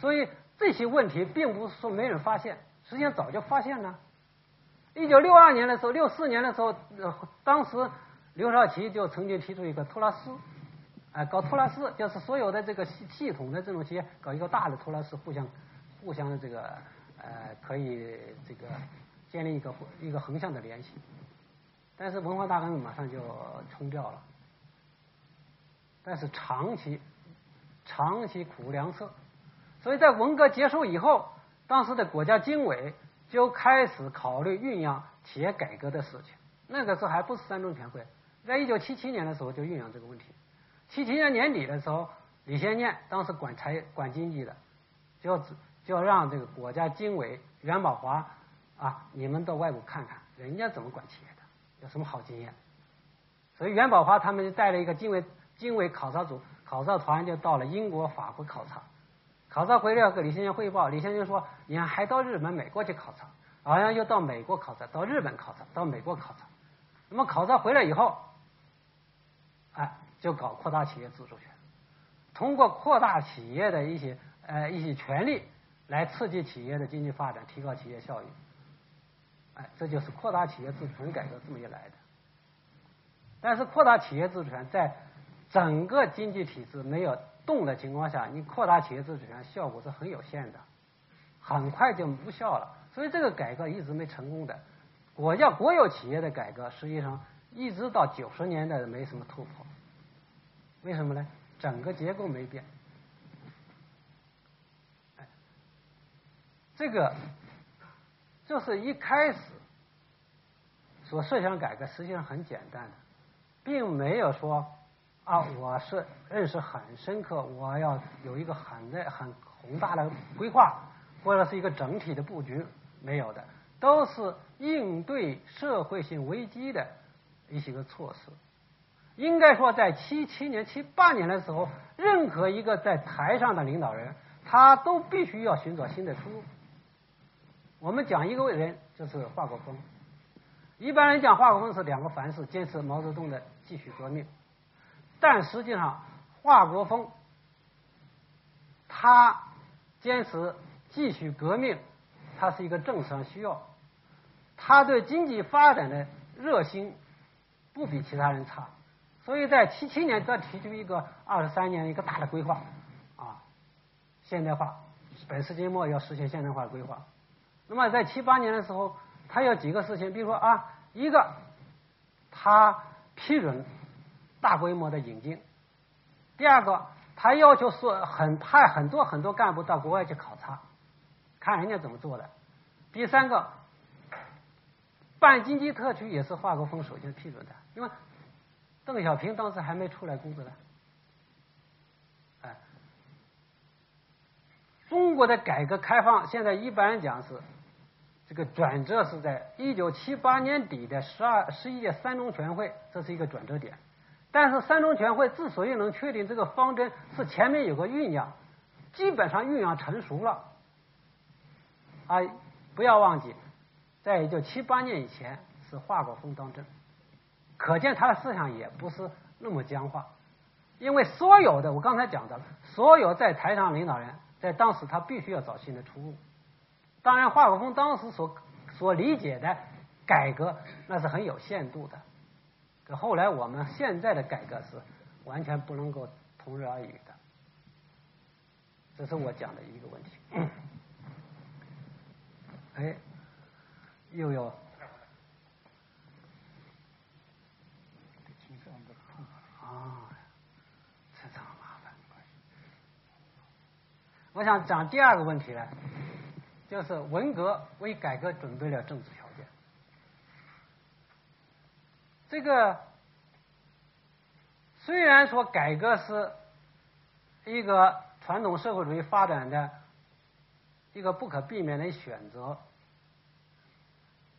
所以这些问题并不是说没人发现，实际上早就发现了。一九六二年的时候，六四年的时候，当时刘少奇就曾经提出一个托拉斯，哎，搞托拉斯，就是所有的这个系系统的这种企业搞一个大的托拉斯，互相互相的这个。呃，可以这个建立一个一个横向的联系，但是文化大革命马上就冲掉了。但是长期长期苦无良策，所以在文革结束以后，当时的国家经委就开始考虑酝酿企业改革的事情。那个时候还不是三中全会，在一九七七年的时候就酝酿这个问题。七七年年底的时候，李先念当时管财管经济的，就。就让这个国家经委袁宝华啊，你们到外国看看，人家怎么管企业的，有什么好经验？所以袁宝华他们就带了一个经委经委考察组考察团，就到了英国、法国考察。考察回来要给李先生汇报，李先生说：“你看，还到日本、美国去考察，好像又到美国考察，到日本考察，到美国考察。那么考察回来以后，哎，就搞扩大企业自主权，通过扩大企业的一些呃一些权利。”来刺激企业的经济发展，提高企业效益，哎，这就是扩大企业自主权改革这么一来的。但是扩大企业自主权，在整个经济体制没有动的情况下，你扩大企业自主权效果是很有限的，很快就无效了。所以这个改革一直没成功的。国家国有企业的改革，实际上一直到九十年代没什么突破。为什么呢？整个结构没变。这个就是一开始所设想改革，实际上很简单的，并没有说啊，我是认识很深刻，我要有一个很的很宏大的规划，或者是一个整体的布局，没有的，都是应对社会性危机的一些个措施。应该说，在七七年、七八年的时候，任何一个在台上的领导人，他都必须要寻找新的出路。我们讲一个伟人，就是华国锋。一般人讲华国锋是两个凡是，坚持毛泽东的继续革命。但实际上，华国锋他坚持继续革命，他是一个政治上需要。他对经济发展的热心不比其他人差，所以在七七年他提出一个二十三年一个大的规划啊，现代化，本世纪末要实现现代化规划。那么在七八年的时候，他有几个事情，比如说啊，一个他批准大规模的引进；第二个，他要求说很派很多很多干部到国外去考察，看人家怎么做的；第三个，办经济特区也是华国锋首先批准的，因为邓小平当时还没出来工作呢。哎，中国的改革开放现在一般讲是。这个转折是在一九七八年底的十二十一届三中全会，这是一个转折点。但是三中全会之所以能确定这个方针，是前面有个酝酿，基本上酝酿成熟了。啊，不要忘记，在一九七八年以前是华国锋当政，可见他的思想也不是那么僵化。因为所有的我刚才讲的，所有在台上领导人，在当时他必须要找新的出路。当然，华国锋当时所所理解的改革，那是很有限度的。可后来我们现在的改革是完全不能够同日而语的。这是我讲的一个问题。哎，又有。啊，这这么麻烦。我想讲第二个问题呢，就是文革为改革准备了政治条件。这个虽然说改革是一个传统社会主义发展的一个不可避免的选择，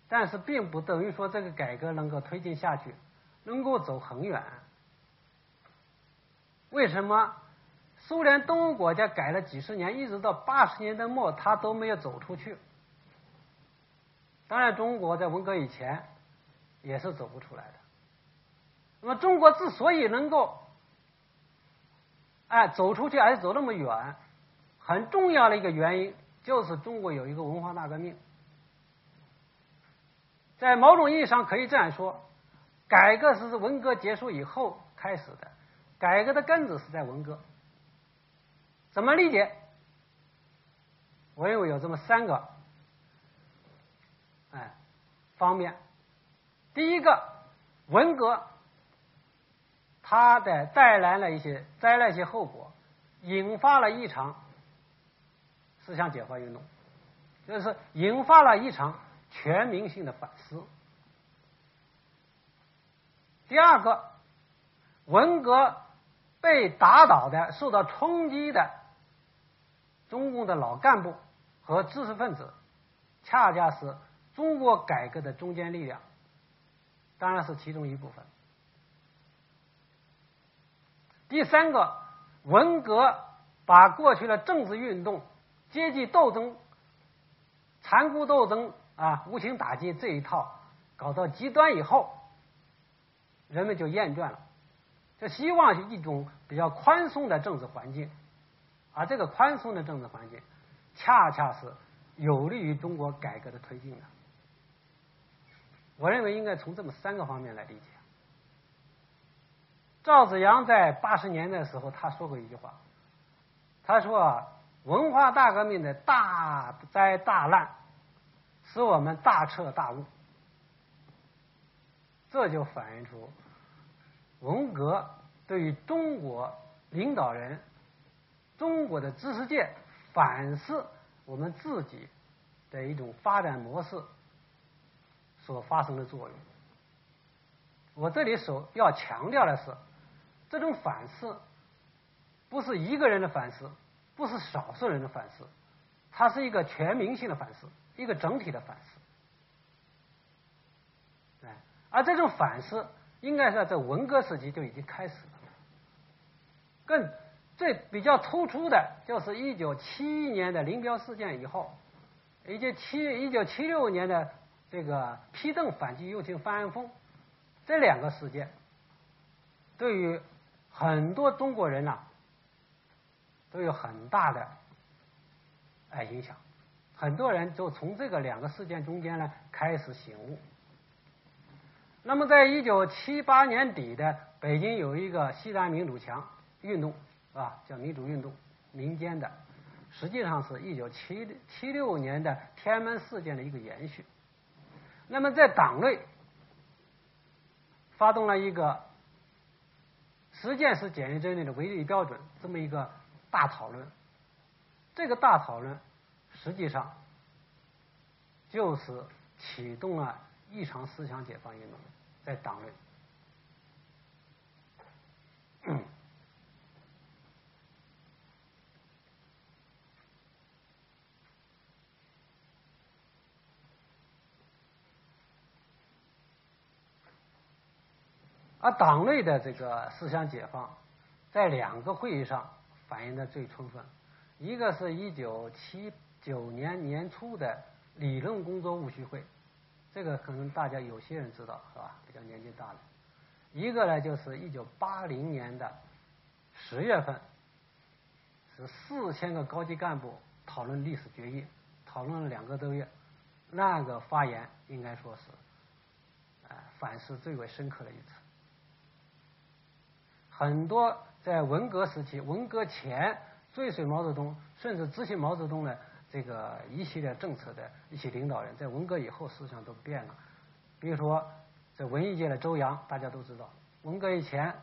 但是并不等于说这个改革能够推进下去，能够走很远。为什么苏联东欧国家改了几十年，一直到八十年代末，他都没有走出去？当然，中国在文革以前也是走不出来的。那么，中国之所以能够哎走出去，而且走那么远，很重要的一个原因就是中国有一个文化大革命。在某种意义上可以这样说，改革是文革结束以后开始的。改革的根子是在文革，怎么理解？我认为有这么三个，哎，方面。第一个，文革，它的带来了一些灾难一些后果，引发了一场思想解放运动，就是引发了一场全民性的反思。第二个，文革。被打倒的、受到冲击的中共的老干部和知识分子，恰恰是中国改革的中坚力量，当然是其中一部分。第三个，文革把过去的政治运动、阶级斗争、残酷斗争啊、无情打击这一套搞到极端以后，人们就厌倦了。就希望一种比较宽松的政治环境，而这个宽松的政治环境，恰恰是有利于中国改革的推进的。我认为应该从这么三个方面来理解。赵子阳在八十年代的时候，他说过一句话，他说：“文化大革命的大灾大难，使我们大彻大悟。”这就反映出。文革对于中国领导人、中国的知识界反思我们自己的一种发展模式所发生的作用。我这里所要强调的是，这种反思不是一个人的反思，不是少数人的反思，它是一个全民性的反思，一个整体的反思。哎，而这种反思。应该是在文革时期就已经开始了。更最比较突出的就是一九七一年的林彪事件以后，以及七一九七六年的这个批邓反击右倾翻案风这两个事件，对于很多中国人呐都有很大的哎影响。很多人就从这个两个事件中间呢开始醒悟。那么，在一九七八年底的北京有一个西南民主墙运动，是吧？叫民主运动，民间的，实际上是一九七七六年的天安门事件的一个延续。那么，在党内发动了一个实践是检验真理的唯一标准这么一个大讨论。这个大讨论实际上就是启动了一场思想解放运动。在党内，而党内的这个思想解放，在两个会议上反映的最充分，一个是一九七九年年初的理论工作务虚会。这个可能大家有些人知道是吧？比较年纪大的。一个呢，就是一九八零年的十月份，是四千个高级干部讨论历史决议，讨论了两个多月。那个发言应该说是，呃，反思最为深刻的一次。很多在文革时期、文革前追随毛泽东，甚至执行毛泽东的这个一系列政策的一些领导人，在文革以后思想都变了。比如说，在文艺界的周扬，大家都知道，文革以前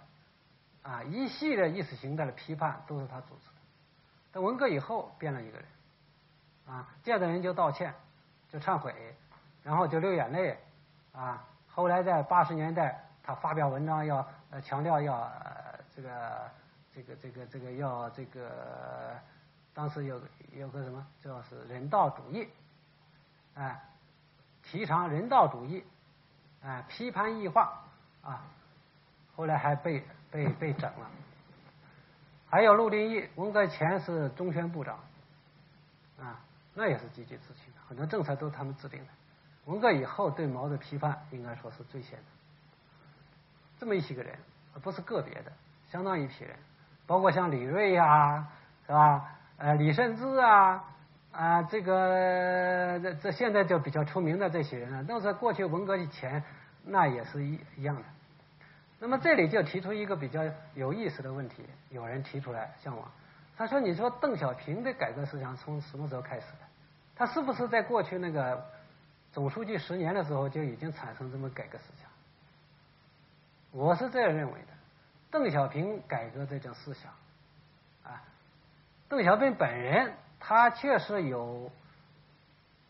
啊，一系列意识形态的批判都是他组织的。在文革以后，变了一个人，啊，见到人就道歉，就忏悔，然后就流眼泪，啊，后来在八十年代，他发表文章要强调要。这个这个这个这个要这个，当时有有个什么，叫是人道主义，哎，提倡人道主义，哎，批判异化啊，后来还被被被整了。还有陆定义，文革前是中宣部长，啊，那也是积极执行的，很多政策都是他们制定的。文革以后对毛的批判，应该说是最先的。这么一些个人，不是个别的。相当一批人，包括像李锐呀，是吧？呃，李慎之啊，啊，这个这这现在就比较出名的这些人啊，都是过去文革以前，那也是一一样的。那么这里就提出一个比较有意思的问题，有人提出来向往，他说：“你说邓小平的改革思想从什么时候开始的？他是不是在过去那个总书记十年的时候就已经产生这么改革思想？”我是这样认为的。邓小平改革这种思想，啊，邓小平本人他确实有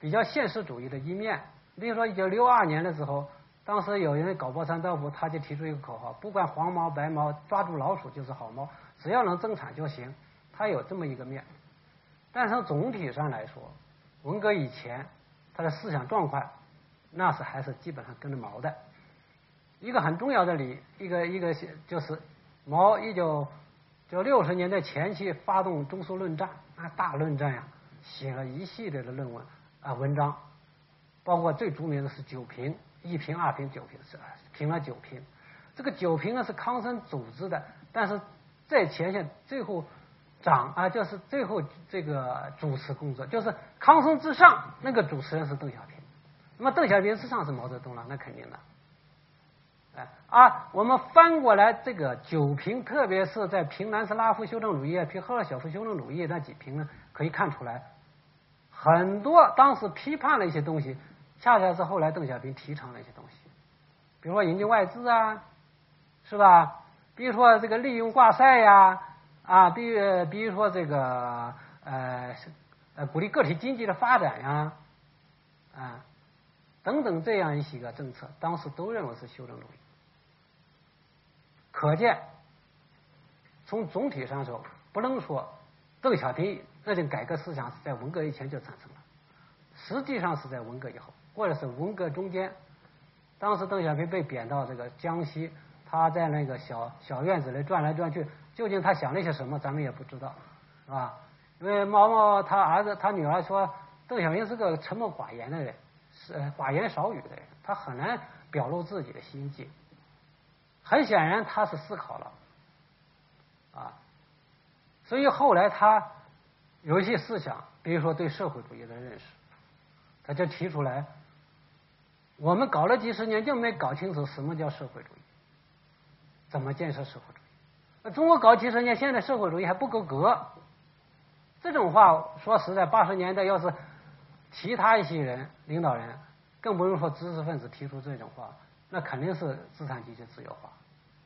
比较现实主义的一面。比如说，一九六二年的时候，当时有人搞包山豆腐，他就提出一个口号：不管黄毛白毛，抓住老鼠就是好猫，只要能增产就行。他有这么一个面。但是总体上来说，文革以前他的思想状况，那是还是基本上跟着毛的。一个很重要的理，一个一个就是。毛一九就六十年代前期发动中苏论战，那大论战呀，写了一系列的论文啊文章，包括最著名的是九评，一评、二评、九评是评了九评。这个九评呢是康生组织的，但是在前线最后掌啊就是最后这个主持工作，就是康生之上那个主持人是邓小平，那么邓小平之上是毛泽东了，那肯定的。哎，啊，我们翻过来这个九评，特别是在评南斯拉夫修正主义、评赫鲁晓夫修正主义那几评呢，可以看出来，很多当时批判了一些东西，恰恰是后来邓小平提倡的一些东西，比如说引进外资啊，是吧？比如说这个利用挂帅呀，啊，比比如说这个呃呃鼓励个体经济的发展呀，啊，等等这样一些个政策，当时都认为是修正主义。可见，从总体上说，不能说邓小平那种改革思想是在文革以前就产生了，实际上是在文革以后，或者是文革中间。当时邓小平被贬到这个江西，他在那个小小院子里转来转去，究竟他想了些什么，咱们也不知道，是吧？因为毛毛他儿子他女儿说，邓小平是个沉默寡言的人，是寡言少语的人，他很难表露自己的心迹。很显然，他是思考了，啊，所以后来他有一些思想，比如说对社会主义的认识，他就提出来：我们搞了几十年，就没搞清楚什么叫社会主义，怎么建设社会主义？那中国搞几十年，现在社会主义还不够格。这种话说实在，八十年代要是其他一些人领导人，更不用说知识分子提出这种话。那肯定是资产阶级自由化，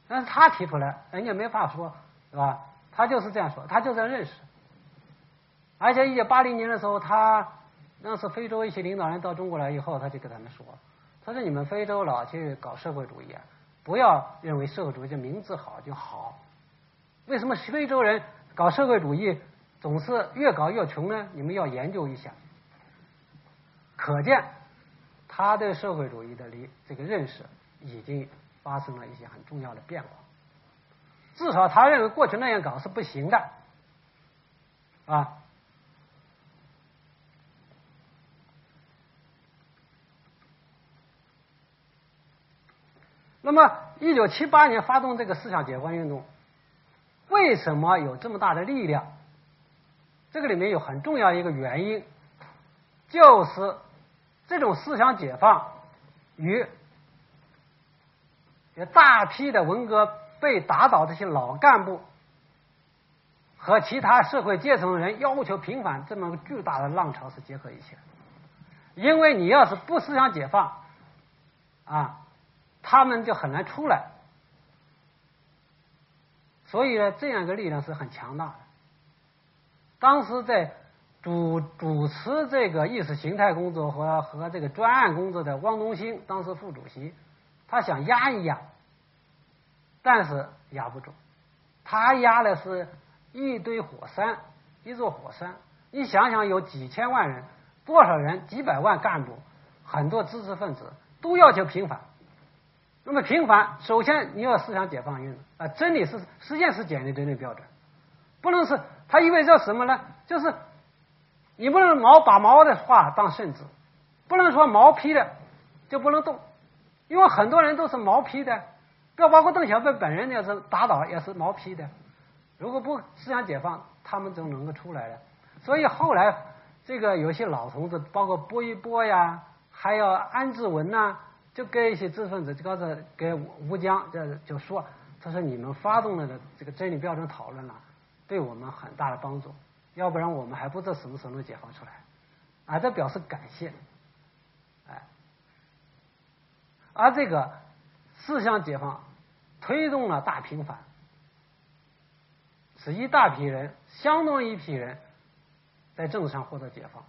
但是他提出来，人家没法说，是吧？他就是这样说，他就这样认识。而且一九八零年的时候，他那是非洲一些领导人到中国来以后，他就跟他们说：“他说你们非洲老去搞社会主义啊，不要认为社会主义这名字好就好。为什么非洲人搞社会主义总是越搞越穷呢？你们要研究一下。可见。”他对社会主义的理这个认识已经发生了一些很重要的变化，至少他认为过去那样搞是不行的，啊。那么，一九七八年发动这个思想解放运动，为什么有这么大的力量？这个里面有很重要一个原因，就是。这种思想解放与有大批的文革被打倒这些老干部和其他社会阶层的人要求平反这么个巨大的浪潮是结合一起的。因为你要是不思想解放，啊，他们就很难出来。所以呢，这样一个力量是很强大的。当时在主主持这个意识形态工作和和这个专案工作的汪东兴，当时副主席，他想压一压，但是压不住。他压的是一堆火山，一座火山。你想想，有几千万人，多少人，几百万干部，很多知识分子都要求平反。那么平反，首先你要思想解放运动啊，真理是实践是检验真理标准，不能是它意味着什么呢？就是你不能毛把毛的话当圣旨，不能说毛批的就不能动，因为很多人都是毛坯的，不要包括邓小平本人要是打倒也是毛坯的，如果不思想解放，他们就能够出来了。所以后来这个有些老同志，包括波一波呀，还有安志文呐。就跟一些知识分子，就告诉给吴江，就就说，他说你们发动了的这个真理标准讨论了，对我们很大的帮助，要不然我们还不知道什么时候能解放出来，啊，这表示感谢，哎，而这个思想解放推动了大平反，使一大批人，相当一批人，在政治上获得解放。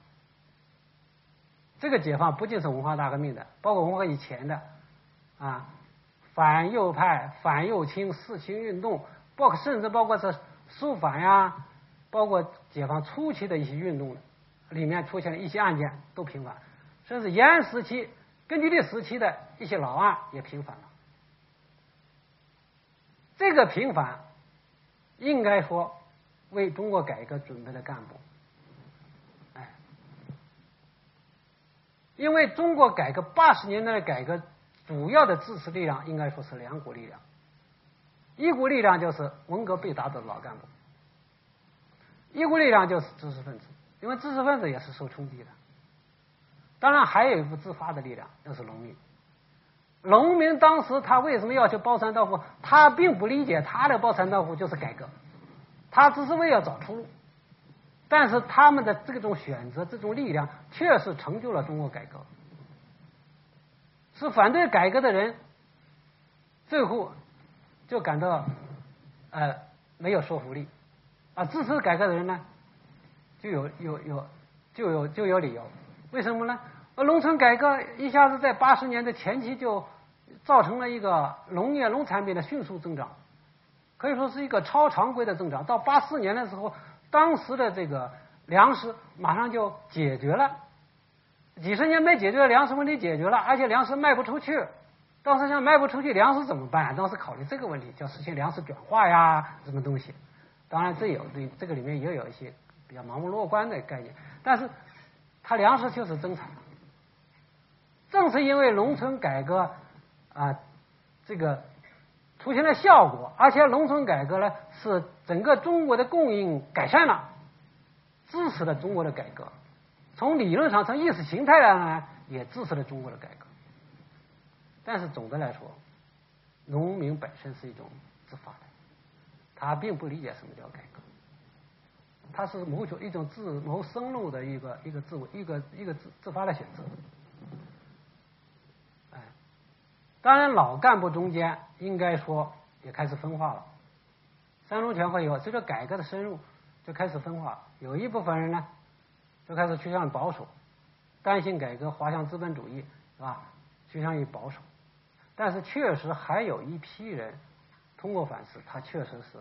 这个解放不仅是文化大革命的，包括文化以前的啊，反右派、反右倾、四清运动，包括甚至包括是肃反呀，包括解放初期的一些运动里面出现的一些案件都平反，甚至延安时期根据地时期的一些老案也平反了。这个平反应该说为中国改革准备了干部。哎因为中国改革八十年代的改革，主要的支持力量应该说是两股力量，一股力量就是文革被打倒的老干部，一股力量就是知识分子，因为知识分子也是受冲击的。当然还有一股自发的力量，就是农民。农民当时他为什么要求包产到户？他并不理解他的包产到户就是改革，他只是为了找出路。但是他们的这种选择，这种力量，确实成就了中国改革。是反对改革的人，最后就感到呃没有说服力；啊，支持改革的人呢，就有有有就有就有理由。为什么呢？呃农村改革一下子在八十年的前期就造成了一个农业农产品的迅速增长，可以说是一个超常规的增长。到八四年的时候。当时的这个粮食马上就解决了，几十年没解决粮食问题解决了，而且粮食卖不出去。当时想卖不出去粮食怎么办？当时考虑这个问题，叫实现粮食转化呀，什么东西？当然这有这这个里面也有一些比较盲目乐观的概念，但是他粮食就是增产。正是因为农村改革啊，这个。出现了效果，而且农村改革呢是整个中国的供应改善了，支持了中国的改革。从理论上，从意识形态上呢，也支持了中国的改革。但是总的来说，农民本身是一种自发的，他并不理解什么叫改革，他是谋求一种自谋生路的一个一个自我一个一个自自发的选择。当然，老干部中间应该说也开始分化了。三中全会以后，随着改革的深入，就开始分化。有一部分人呢，就开始趋向保守，担心改革滑向资本主义，是吧？趋向于保守。但是，确实还有一批人通过反思，他确实是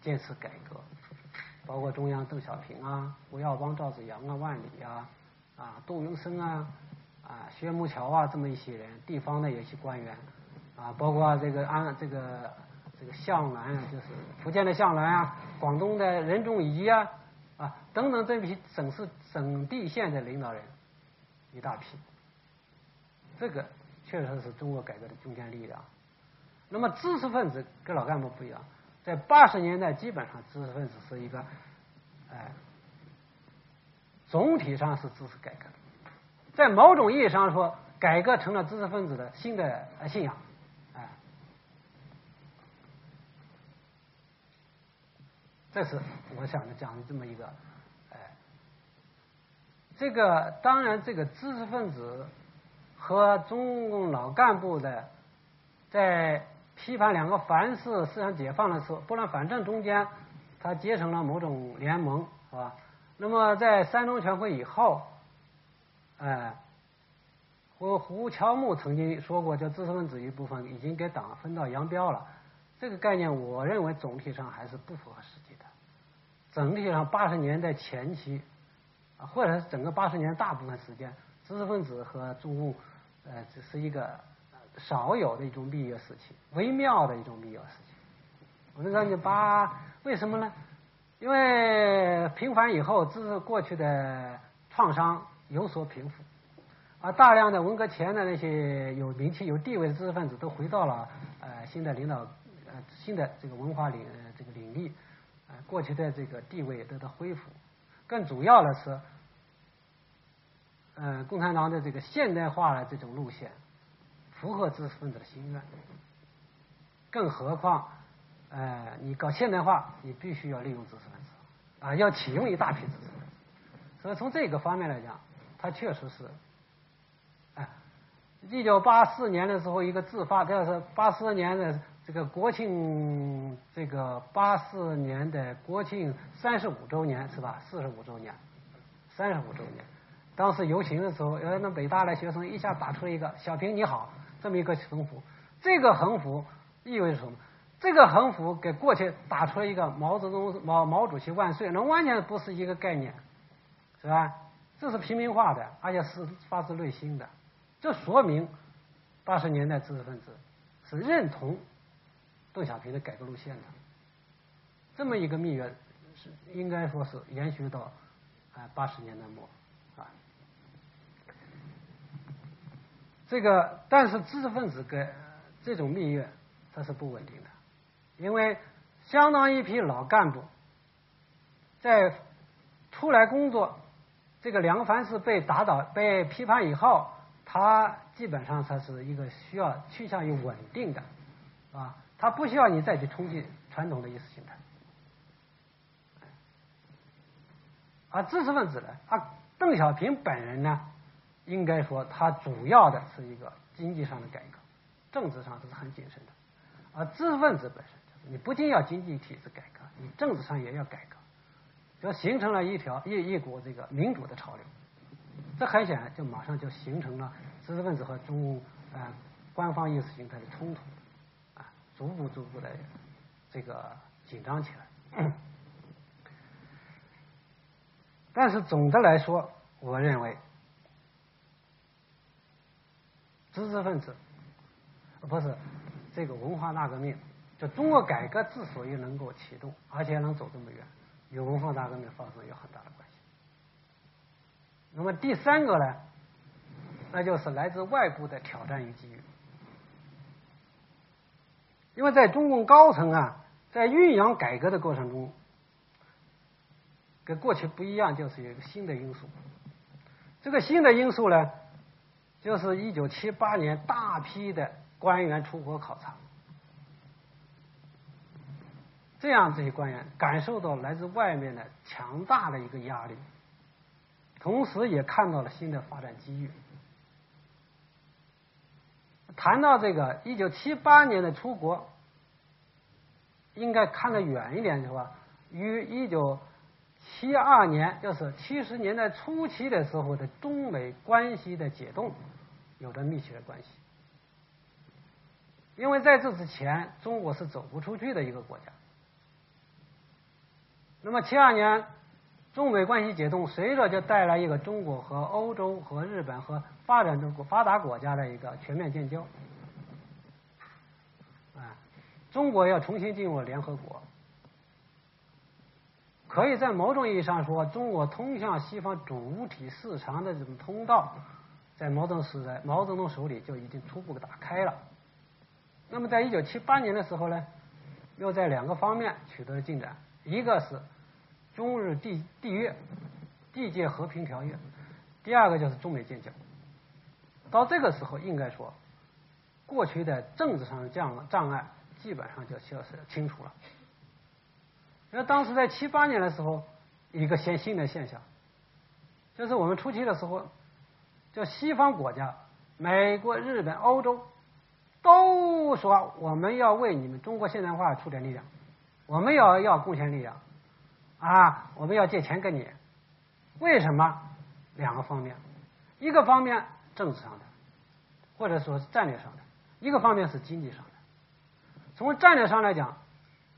坚持改革，包括中央邓小平啊、胡耀邦、赵紫阳啊、万里啊、啊杜云生啊。啊，薛木桥啊，这么一些人，地方的有些官员，啊，包括这个安这个这个向南，就是福建的向南啊，广东的任仲夷啊，啊等等这批省市省地县的领导人，一大批，这个确实是中国改革的中坚力量。那么知识分子跟老干部不一样，在八十年代基本上知识分子是一个，哎，总体上是支持改革。在某种意义上说，改革成了知识分子的新的信仰，哎，这是我想的讲的这么一个，哎，这个当然这个知识分子和中共老干部的在批判两个凡是思想解放的时候，不论反正中间，它结成了某种联盟，是吧？那么在三中全会以后，哎，胡胡乔木曾经说过，叫知识分子一部分已经给党分道扬镳了。这个概念，我认为总体上还是不符合实际的。整体上，八十年代前期，啊，或者是整个八十年大部分时间，知识分子和中共，呃，只是一个少有的一种蜜月时期，微妙的一种蜜月时期。我们说，你八为什么呢？因为平反以后，知识过去的创伤有所平复，而大量的文革前的那些有名气、有地位的知识分子都回到了呃新的领导呃。新的这个文化领这个领域，呃，过去的这个地位得到恢复。更主要的是，呃，共产党的这个现代化的这种路线，符合知识分子的心愿。更何况，呃，你搞现代化，你必须要利用知识分子，啊，要启用一大批知识分子。所以从这个方面来讲，它确实是，哎，一九八四年的时候，一个自发，这是八四年的。这个国庆，这个八四年的国庆三十五周年是吧？四十五周年，三十五周年。当时游行的时候，呃，那北大的学生一下打出一个“小平你好”这么一个横幅。这个横幅意味着什么？这个横幅给过去打出了一个毛泽东毛毛主席万岁，那完全不是一个概念，是吧？这是平民化的，而且是发自内心的。这说明八十年代知识分子是认同。邓小平的改革路线的，这么一个蜜月是应该说是延续到啊八十年代末啊。这个但是知识分子跟这种蜜月它是不稳定的，因为相当一批老干部在出来工作，这个梁凡是被打倒被批判以后，他基本上他是一个需要趋向于稳定的啊。他不需要你再去冲击传统的意识形态，而知识分子呢？他邓小平本人呢？应该说，它主要的是一个经济上的改革，政治上这是很谨慎的。而知识分子本身，你不仅要经济体制改革，你政治上也要改革，就形成了一条一一股这个民主的潮流。这很显然，就马上就形成了知识分子和中啊官方意识形态的冲突。啊逐步逐步的这个紧张起来，但是总的来说，我认为知识分子不是这个文化大革命，就中国改革之所以能够启动，而且能走这么远，与文化大革命发生有很大的关系。那么第三个呢，那就是来自外部的挑战与机遇。因为在中共高层啊，在酝酿改革的过程中，跟过去不一样，就是有一个新的因素。这个新的因素呢，就是一九七八年大批的官员出国考察，这样这些官员感受到来自外面的强大的一个压力，同时也看到了新的发展机遇。谈到这个一九七八年的出国，应该看得远一点是吧？与一九七二年，就是七十年代初期的时候的中美关系的解冻有着密切的关系。因为在这之前，中国是走不出去的一个国家。那么七二年中美关系解冻，随着就带来一个中国和欧洲和日本和。发展中国发达国家的一个全面建交，啊，中国要重新进入联合国，可以在某种意义上说，中国通向西方主体市场的这种通道，在毛泽东时代，毛泽东手里就已经初步打开了。那么，在一九七八年的时候呢，又在两个方面取得了进展，一个是中日地地约地界和平条约，第二个就是中美建交。到这个时候，应该说，过去的政治上的障障碍基本上就消失清楚了。因为当时在七八年的时候，一个新新的现象，就是我们初期的时候，叫西方国家，美国、日本、欧洲，都说我们要为你们中国现代化出点力量，我们要要贡献力量，啊，我们要借钱给你，为什么？两个方面，一个方面政治上的，或者说是战略上的；一个方面是经济上的。从战略上来讲，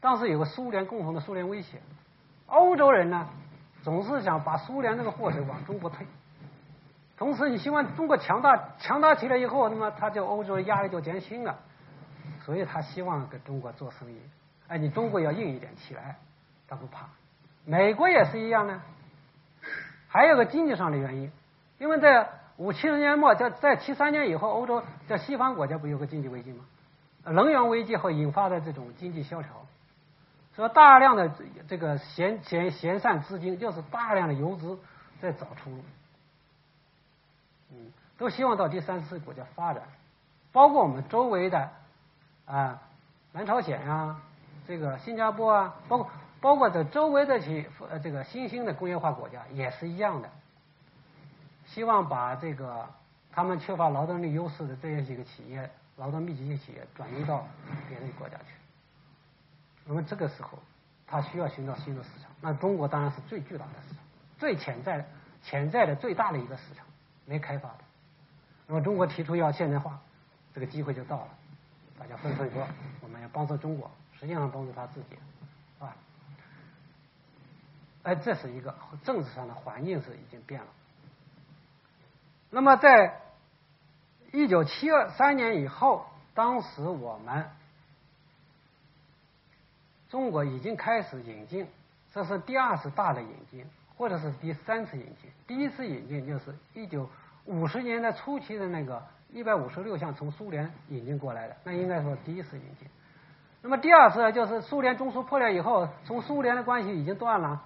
当时有个苏联共同的苏联威胁，欧洲人呢总是想把苏联那个祸水往中国推。同时，你希望中国强大，强大起来以后，那么他就欧洲的压力就减轻了，所以他希望跟中国做生意。哎，你中国要硬一点起来，他不怕。美国也是一样呢。还有个经济上的原因，因为在五七十年末，在在七三年以后，欧洲在西方国家不有个经济危机吗？能源危机和引发的这种经济萧条，说大量的这个闲闲闲散资金，就是大量的游资在找出路，都希望到第三次国家发展，包括我们周围的啊，南朝鲜啊，这个新加坡啊，包括。包括这周围的企呃这个新兴的工业化国家也是一样的，希望把这个他们缺乏劳动力优势的这样几个企业，劳动密集型企业转移到别的国家去。那么这个时候，他需要寻找新的市场。那中国当然是最巨大的市场，最潜在的、潜在的最大的一个市场，没开发的。那么中国提出要现代化，这个机会就到了。大家纷纷说，我们要帮助中国，实际上帮助他自己。啊哎，这是一个政治上的环境是已经变了。那么，在一九七二三年以后，当时我们中国已经开始引进，这是第二次大的引进，或者是第三次引进。第一次引进就是一九五十年代初期的那个一百五十六项从苏联引进过来的，那应该说第一次引进。那么第二次就是苏联中苏破裂以后，从苏联的关系已经断了。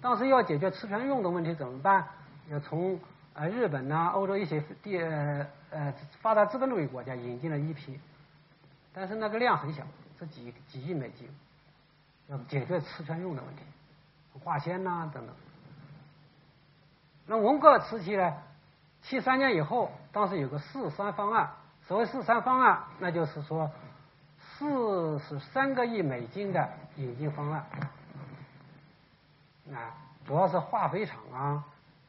当时要解决磁权用的问题怎么办？要从呃日本呐、欧洲一些第呃发达资本主义国家引进了一批，但是那个量很小，是几几亿美金，要解决磁权用的问题，化纤呐等等。那文革时期呢？七三年以后，当时有个四三方案，所谓四三方案，那就是说四十三个亿美金的引进方案。啊，主要是化肥厂啊，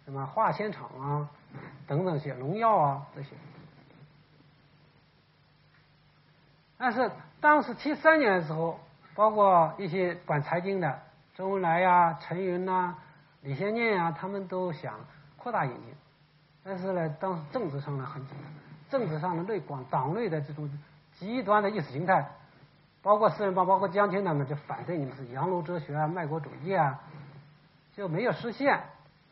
什么化纤厂啊，等等些农药啊这些。但是当时七三年的时候，包括一些管财经的周恩来呀、陈云呐、李先念呀，他们都想扩大引进。但是呢，当时政治上呢很紧张，政治上的内广党内的这种极端的意识形态，包括四人帮、包括江青他们就反对你们是洋奴哲学啊、卖国主义啊。就没有实现，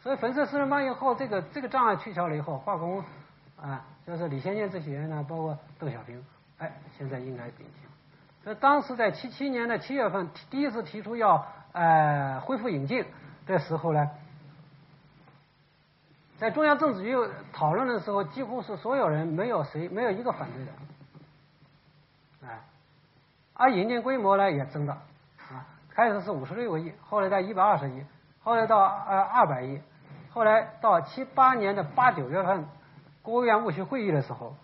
所以粉碎四人帮以后，这个这个障碍取消了以后，化工啊，就是李先念这些人呢，包括邓小平，哎，现在应该顶行。所以当时在七七年的七月份，第一次提出要呃恢复引进的时候呢，在中央政治局讨论的时候，几乎是所有人没有谁没有一个反对的，啊，而引进规模呢也增大，啊，开始是五十六个亿，后来到一百二十亿。后来到呃二百亿，后来到七八年的八九月份，国务院务虚会议的时候，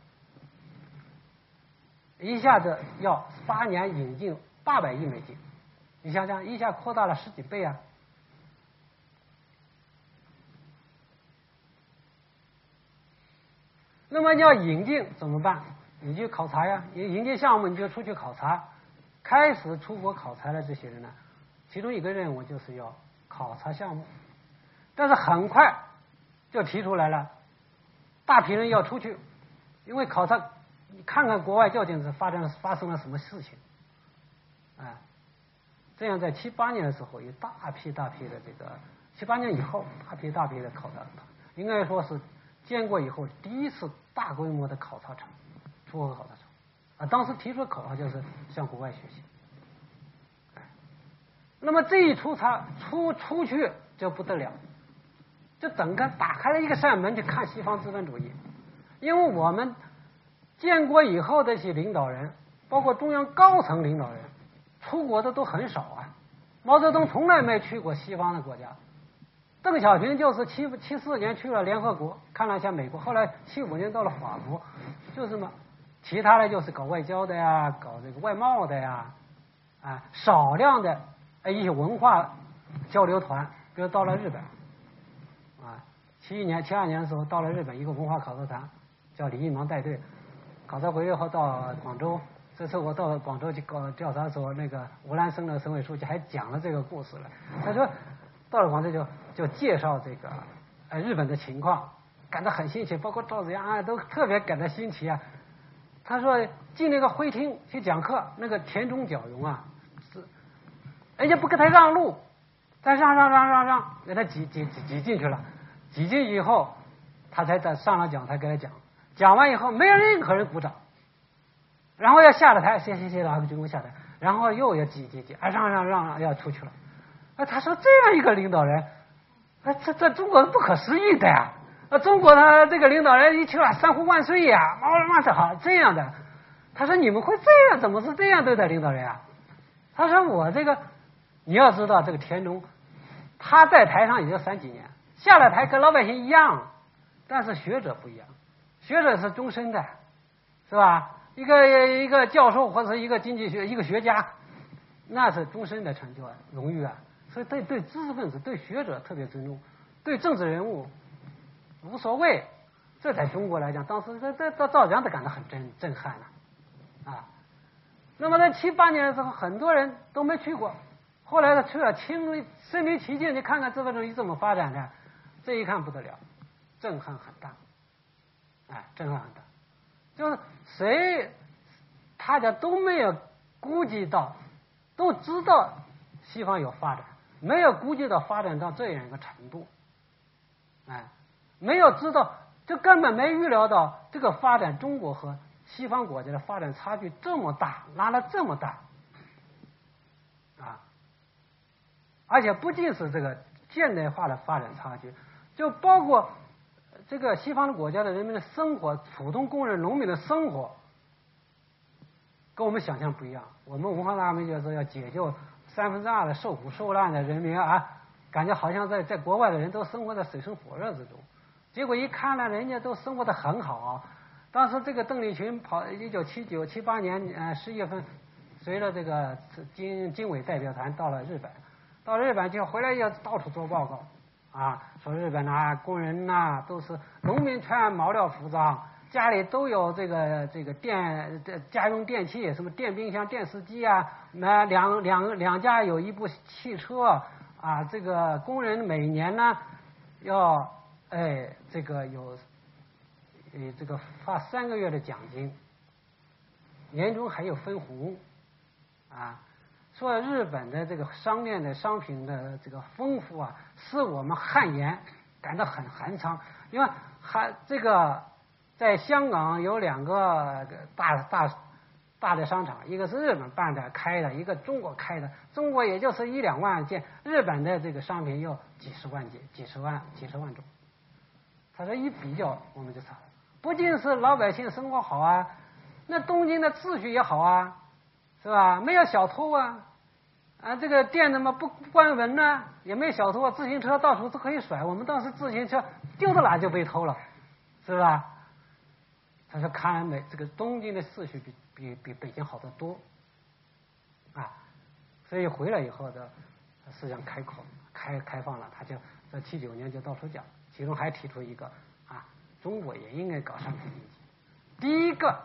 一下子要八年引进八百亿美金，你想想，一下扩大了十几倍啊！那么要引进怎么办？你就考察呀，引引进项目你就出去考察，开始出国考察的这些人呢，其中一个任务就是要。考察项目，但是很快就提出来了，大批人要出去，因为考察你，看看国外究竟是发生发生了什么事情，啊，这样在七八年的时候，有大批大批的这个七八年以后，大批大批的考察，应该说是建国以后第一次大规模的考察场，出国考察场，啊，当时提出的口号就是向国外学习。那么这一出差出出去就不得了，就整个打开了一个扇门，去看西方资本主义。因为我们建国以后的这些领导人，包括中央高层领导人，出国的都很少啊。毛泽东从来没去过西方的国家，邓小平就是七七四年去了联合国，看了一下美国，后来七五年到了法国，就是嘛，其他的就是搞外交的呀，搞这个外贸的呀，啊，少量的一些文化交流团，比如到了日本，啊，七一年、七二年的时候到了日本一个文化考察团，叫李一芒带队，考察回来后到广州。这次我到广州去搞调查的时候，那个吴兰生的省委书记还讲了这个故事了。他说，到了广州就就介绍这个呃日本的情况，感到很新奇，包括赵子阳啊都特别感到新奇啊。他说进那个会厅去讲课，那个田中角荣啊，是人家不给他让路，他让让让让让，给他挤挤挤挤进去了，挤进去以后，他才在上了讲台给他讲，讲完以后没有任何人鼓掌。然后要下了台，谢谢谢老军工下台，然后又要挤挤挤，啊让让让让要出去了。啊，他说这样一个领导人，啊这这中国是不可思议的呀！啊中国的这个领导人一去啊，三呼万岁呀，啊万岁好这样的。他说你们会这样，怎么是这样对待领导人啊？他说我这个你要知道这个田中，他在台上也就三几年，下了台跟老百姓一样，但是学者不一样，学者是终身的，是吧？一个一个教授或者一个经济学一个学家，那是终身的成就啊，荣誉啊。所以对对知识分子、对学者特别尊重，对政治人物无所谓。这在中国来讲，当时这这这赵阳都感到很震震撼了啊。那么在七八年的时候，很多人都没去过，后来呢去了，亲身临其境，你看看资本主义怎么发展的，这一看不得了，震撼很大，哎，震撼很大。就是谁，大家都没有估计到，都知道西方有发展，没有估计到发展到这样一个程度，哎，没有知道，就根本没预料到这个发展，中国和西方国家的发展差距这么大，拉了这么大，啊，而且不仅是这个现代化的发展差距，就包括。这个西方国家的人民的生活，普通工人、农民的生活，跟我们想象不一样。我们文化大革命就是要解救三分之二的受苦受难的人民啊，感觉好像在在国外的人都生活在水深火热之中。结果一看呢，人家都生活的很好。当时这个邓丽群跑，一九七九七八年呃十月份，随着这个经经委代表团到了日本，到日本就回来要到处做报告。啊，说日本呐，工人呐，都是农民，穿毛料服装，家里都有这个这个电这家用电器，什么电冰箱、电视机啊，那两两两家有一部汽车啊。这个工人每年呢要哎这个有呃这个发三个月的奖金，年终还有分红啊。说日本的这个商店的商品的这个丰富啊，使我们汗颜感到很寒仓。因为还这个在香港有两个大大大的商场，一个是日本办的开的，一个中国开的。中国也就是一两万件，日本的这个商品要几十万件，几十万几十万种。他说一比较，我们就差了。不仅是老百姓生活好啊，那东京的秩序也好啊，是吧？没有小偷啊。啊，这个店怎么不关门呢？也没小偷啊，自行车到处都可以甩。我们当时自行车丢到哪就被偷了，是吧？他说：“看美，这个东京的秩序比比比北京好得多，啊，所以回来以后的思想开阔、开开放了。他就在七九年就到处讲，其中还提出一个啊，中国也应该搞商品经济。第一个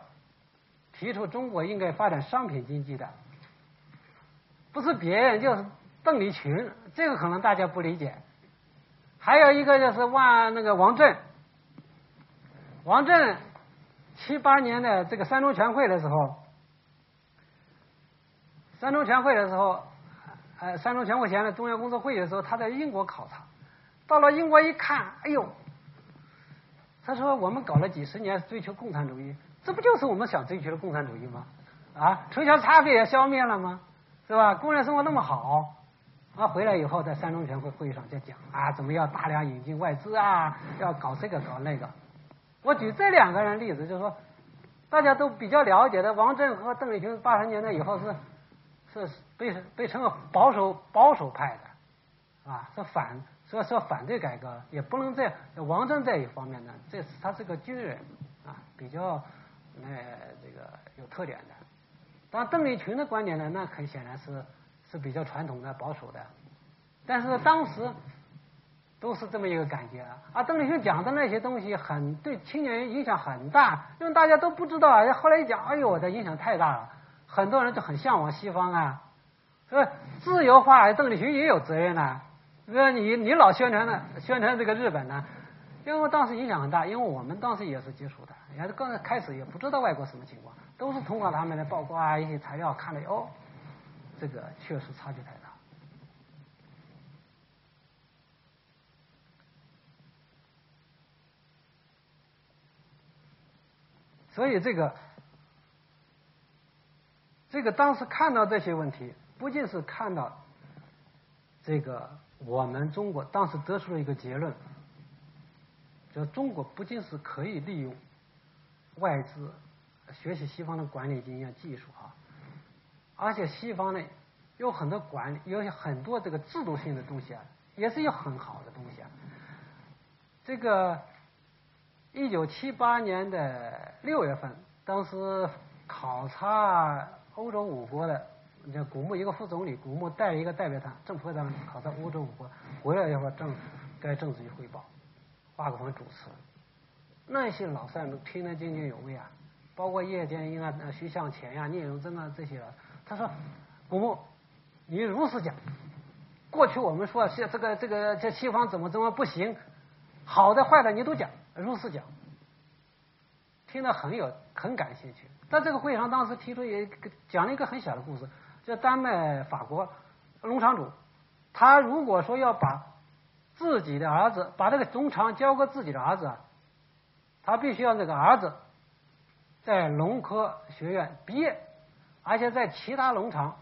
提出中国应该发展商品经济的。”不是别人，就是邓丽群，这个可能大家不理解。还有一个就是万那个王震，王震七八年的这个三中全会的时候，三中全会的时候，呃，三中全会前的中央工作会议的时候，他在英国考察，到了英国一看，哎呦，他说我们搞了几十年追求共产主义，这不就是我们想追求的共产主义吗？啊，城乡差别也消灭了吗？是吧？工人生活那么好，啊，回来以后在三中全会会议上就讲啊，怎么要大量引进外资啊，要搞这个搞那个。我举这两个人例子，就是说大家都比较了解的，王震和邓丽群八十年代以后是是被被称为保守保守派的，啊，是反所以说反对改革，也不能在王震这一方面呢，这是他是个军人啊，比较那这个有特点的。当然邓丽群的观点呢，那很显然是是比较传统的保守的，但是当时都是这么一个感觉啊。邓丽君讲的那些东西很对青年人影响很大，因为大家都不知道啊。后来一讲，哎呦，我的影响太大了。很多人就很向往西方啊，是吧？自由化，邓丽君也有责任呐。那你你老宣传的宣传这个日本呢，因为当时影响很大，因为我们当时也是接触的，也是刚开始也不知道外国什么情况，都是通过他们的报告啊一些材料看了哦，这个确实差距太大。所以这个。这个当时看到这些问题，不仅是看到这个我们中国当时得出了一个结论，就中国不仅是可以利用外资学习西方的管理经验技术啊，而且西方呢有很多管理，有很多这个制度性的东西啊，也是有很好的东西啊。这个一九七八年的六月份，当时考察。欧洲五国的，叫古牧一个副总理，古牧带一个代表团，政府团考察欧洲五国，回来以后政该政治局汇报，华国锋主持，那些老帅们听得津津有味啊，包括叶剑英啊、徐向前呀、聂荣臻啊这些，他说古牧，你如实讲，过去我们说这个这个这西方怎么怎么不行，好的坏的你都讲，如实讲，听得很有很感兴趣。在这个会上，当时提出也讲了一个很小的故事，叫丹麦法国农场主，他如果说要把自己的儿子把这个农场交给自己的儿子，他必须要这个儿子在农科学院毕业，而且在其他农场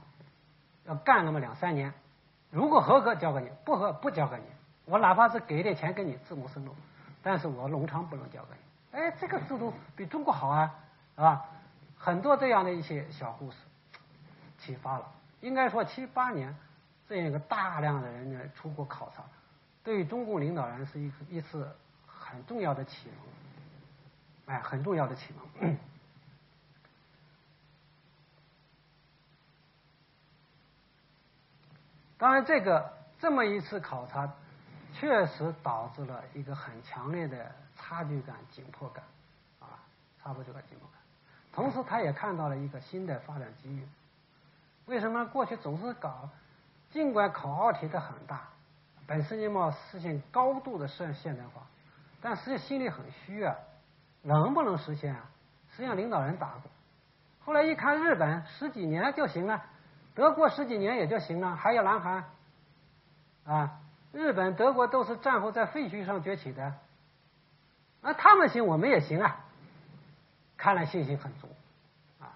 要干那么两三年，如果合格交给你，不合不交给你，我哪怕是给点钱给你自谋生路，但是我农场不能交给你。哎，这个制度比中国好啊，是吧？很多这样的一些小故事启发了，应该说七八年这样一个大量的人呢出国考察，对于中共领导人是一一次很重要的启蒙，哎，很重要的启蒙。当然，这个这么一次考察，确实导致了一个很强烈的差距感、紧迫感，啊，差不多感、紧迫感。同时，他也看到了一个新的发展机遇。为什么过去总是搞？尽管口号提的很大，本世纪末实现高度的现现代化，但实际心里很虚啊，能不能实现啊？实际上，领导人打过。后来一看，日本十几年就行了，德国十几年也就行了，还有南韩啊，日本、德国都是战后在废墟上崛起的，那他们行，我们也行啊。看来信心很足，啊，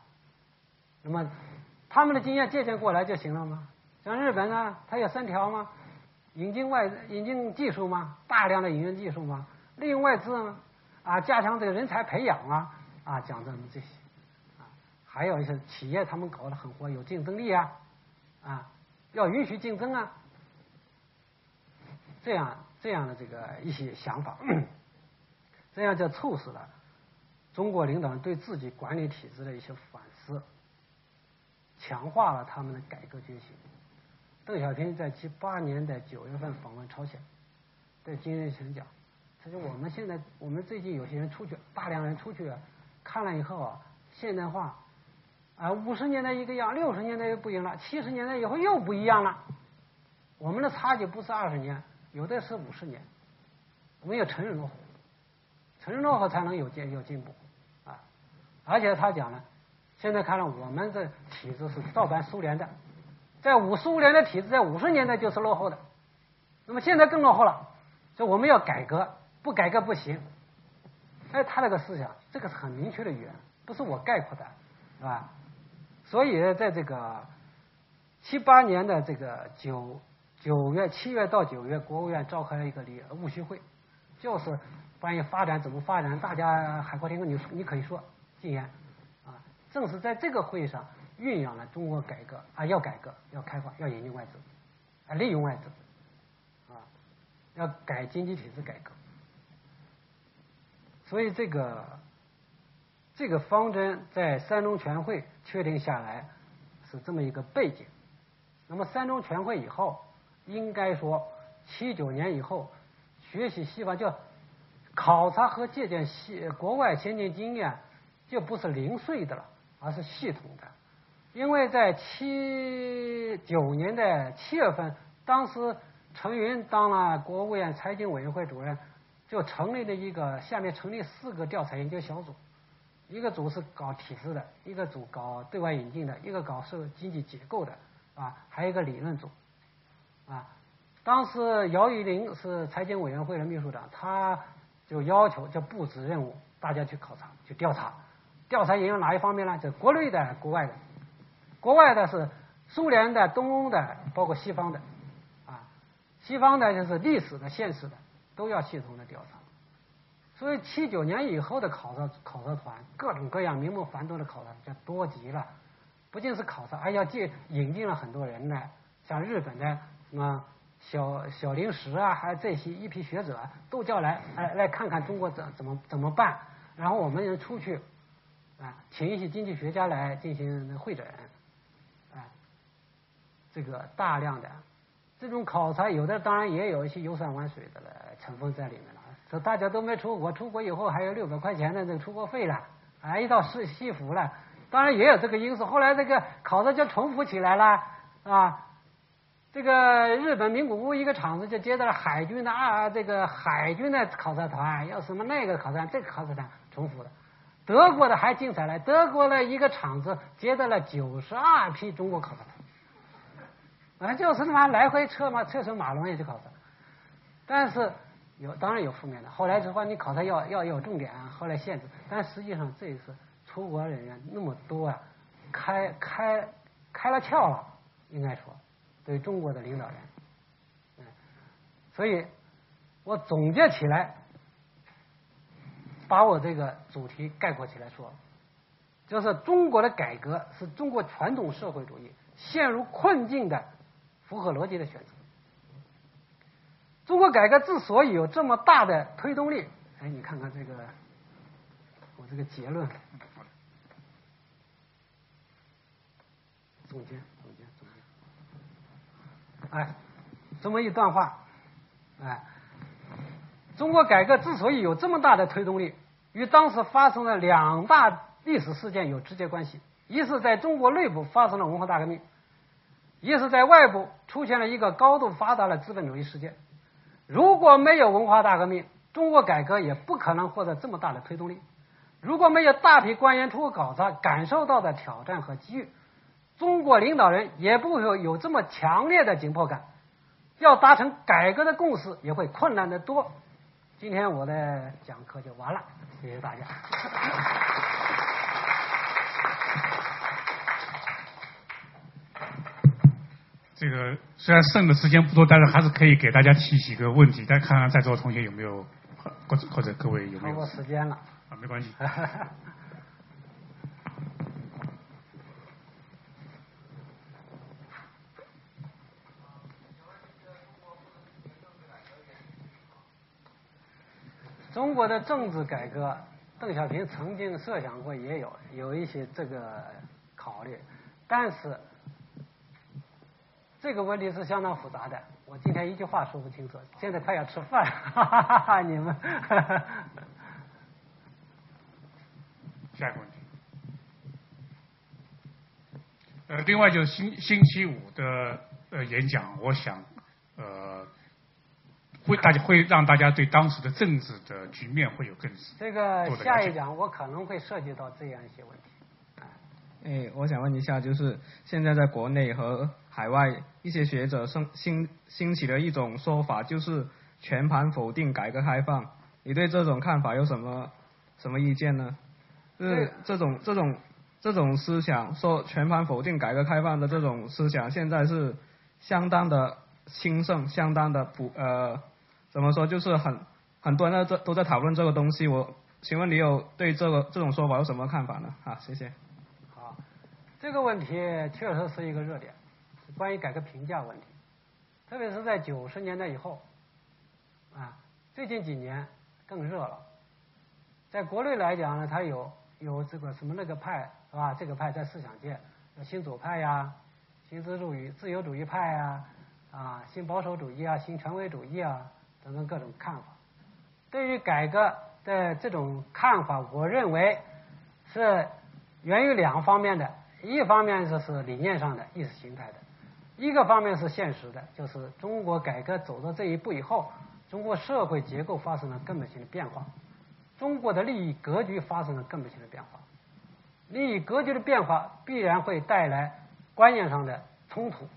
那么他们的经验借鉴过来就行了吗？像日本呢，它有三条吗？引进外引进技术吗？大量的引进技术吗？利用外资吗？啊，加强这个人才培养啊，啊，讲这么这些，啊，还有一些企业他们搞得很活，有竞争力啊，啊，要允许竞争啊，这样这样的这个一些想法，这样就促使了。中国领导人对自己管理体制的一些反思，强化了他们的改革决心。邓小平在七八年的九月份访问朝鲜，在金日成讲：“他说我们现在，我们最近有些人出去，大量人出去看了以后啊，现代化啊，五十年代一个样，六十年代又不一样了，七十年代以后又不一样了。我们的差距不是二十年，有的是五十年。我们要承认落后，承认落后才能有进有进步啊。”而且他讲了，现在看来我们这体制是照搬苏联的，在五苏联的体制在五十年代就是落后的，那么现在更落后了，所以我们要改革，不改革不行。哎，他那个思想，这个是很明确的语言，不是我概括的，是吧？所以在这个七八年的这个九九月七月到九月，国务院召开了一个理务虚会，就是关于发展怎么发展，大家海阔天空，你你可以说。禁言啊，正是在这个会上，酝酿了中国改革啊，要改革，要开放，要引进外资，啊，利用外资，啊，要改经济体制改革。所以这个这个方针在三中全会确定下来是这么一个背景。那么三中全会以后，应该说七九年以后学习西方就考察和借鉴西国外先进经验，就不是零碎的了，而是系统的。因为在七九年的七月份，当时陈云当了国务院财经委员会主任。就成立了一个，下面成立四个调查研究小组，一个组是搞体制的，一个组搞对外引进的，一个搞社经济结构的，啊，还有一个理论组，啊，当时姚依林是财经委员会的秘书长，他就要求就布置任务，大家去考察，去调查，调查研究哪一方面呢？就国内的、国外的，国外的是苏联的、东欧的，包括西方的，啊，西方的就是历史的、现实的。都要系统的调查，所以七九年以后的考察考察团，各种各样名目繁多的考察就多极了。不仅是考察，还要借引进了很多人呢，像日本的啊小小林石啊，还有这些一批学者都叫来，来来看看中国怎怎么怎么办。然后我们人出去啊，请一些经济学家来进行会诊，啊，这个大量的这种考察，有的当然也有一些游山玩水的了。成分在里面了，说大家都没出国，出国以后还有六百块钱的那个出国费了，啊，一到市西服了，当然也有这个因素。后来这个考察就重复起来了，啊，这个日本名古屋一个厂子就接到了海军的啊，这个海军的考察团，要什么那个考察团，这个考察团重复的。德国的还精彩了，德国的一个厂子接到了九十二批中国考察团，啊，就是他妈来回车嘛，车水马龙也去考察，但是。有当然有负面的，后来之后你考察要要有重点，后来限制，但实际上这一次出国人员那么多啊，开开开了窍了，应该说对中国的领导人，嗯，所以我总结起来，把我这个主题概括起来说，就是中国的改革是中国传统社会主义陷入困境的符合逻辑的选择。中国改革之所以有这么大的推动力，哎，你看看这个，我这个结论，总结。总结总结，哎，这么一段话，哎，中国改革之所以有这么大的推动力，与当时发生的两大历史事件有直接关系：一是在中国内部发生了文化大革命，一是在外部出现了一个高度发达的资本主义世界。如果没有文化大革命，中国改革也不可能获得这么大的推动力。如果没有大批官员出国考察，感受到的挑战和机遇，中国领导人也不会有这么强烈的紧迫感。要达成改革的共识，也会困难得多。今天我的讲课就完了，谢谢大家。这个虽然剩的时间不多，但是还是可以给大家提几个问题，再看看在座的同学有没有，或者或者各位有没有？超过时间了。啊，没关系。中国的政治改革，邓小平曾经设想过，也有有一些这个考虑，但是。这个问题是相当复杂的，我今天一句话说不清楚。现在快要吃饭，哈哈哈哈你们。下一个问题。呃，另外就是星星期五的呃演讲，我想呃会大家会让大家对当时的政治的局面会有更这个下一讲我可能会涉及到这样一些问题。哎，我想问一下，就是现在在国内和海外一些学者兴兴兴起的一种说法，就是全盘否定改革开放。你对这种看法有什么什么意见呢？是这种这种这种思想，说全盘否定改革开放的这种思想，现在是相当的兴盛，相当的普呃，怎么说？就是很很多人在都在讨论这个东西。我请问你有对这个这种说法有什么看法呢？啊，谢谢。好这个问题确实是一个热点，关于改革评价问题，特别是在九十年代以后，啊，最近几年更热了。在国内来讲呢，它有有这个什么那个派是吧？这个派在思想界新左派呀、新自主义自由主义派呀、啊新保守主义啊、新权威主义啊等等各种看法。对于改革的这种看法，我认为是源于两方面的，一方面就是理念上的、意识形态的；一个方面是现实的，就是中国改革走到这一步以后，中国社会结构发生了根本性的变化。中国的利益格局发生了根本性的变化，利益格局的变化必然会带来观念上的冲突。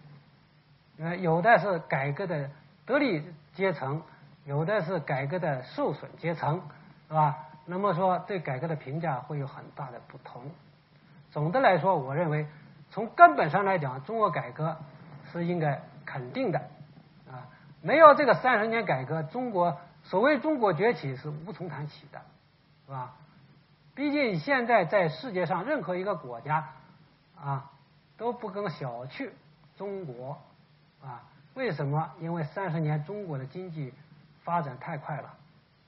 呃，有的是改革的得利阶层，有的是改革的受损阶层，是吧？那么说，对改革的评价会有很大的不同。总的来说，我认为从根本上来讲，中国改革是应该肯定的。啊，没有这个三十年改革，中国所谓中国崛起是无从谈起的。是吧？毕竟现在在世界上任何一个国家啊都不能小觑中国啊。为什么？因为三十年中国的经济发展太快了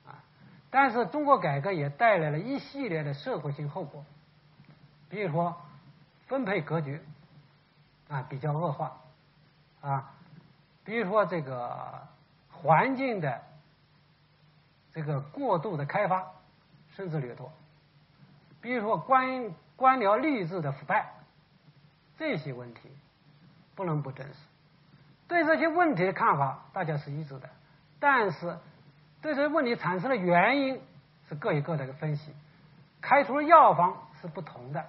啊。但是中国改革也带来了一系列的社会性后果，比如说分配格局啊比较恶化啊，比如说这个环境的这个过度的开发。甚至掠夺，比如说官官僚吏治的腐败，这些问题不能不正视。对这些问题的看法，大家是一致的，但是对这些问题产生的原因是各有各的分析，开出的药方是不同的，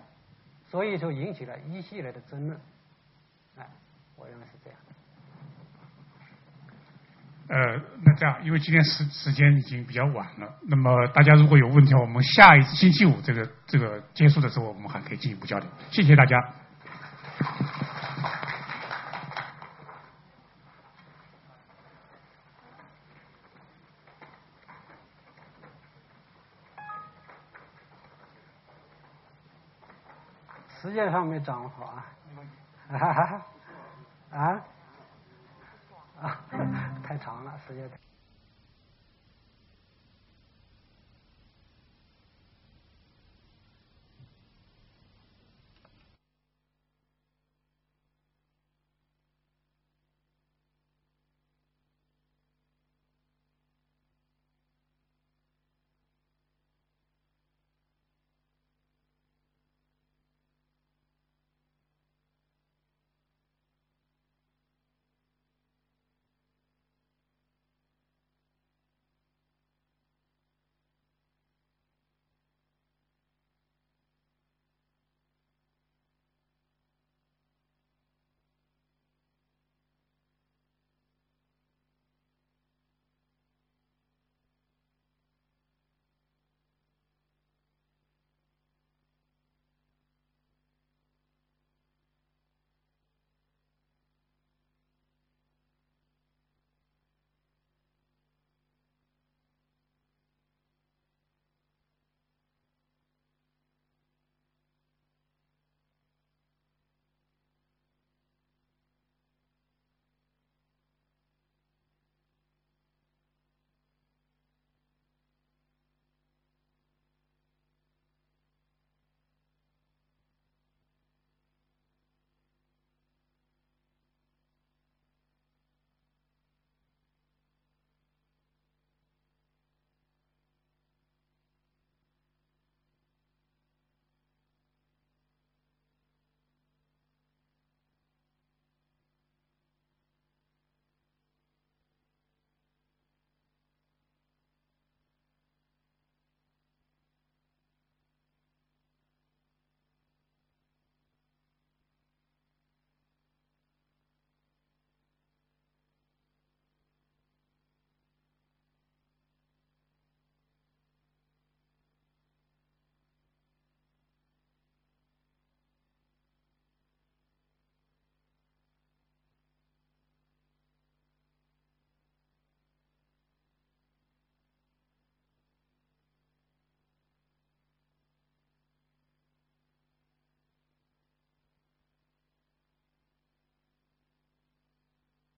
所以就引起了一系列的争论。哎，我认为是这样。呃，那这样，因为今天时时间已经比较晚了，那么大家如果有问题，我们下一次星期五这个这个结束的时候，我们还可以进一步交流。谢谢大家。时间上没掌握好啊。啊。啊，太长了，时间。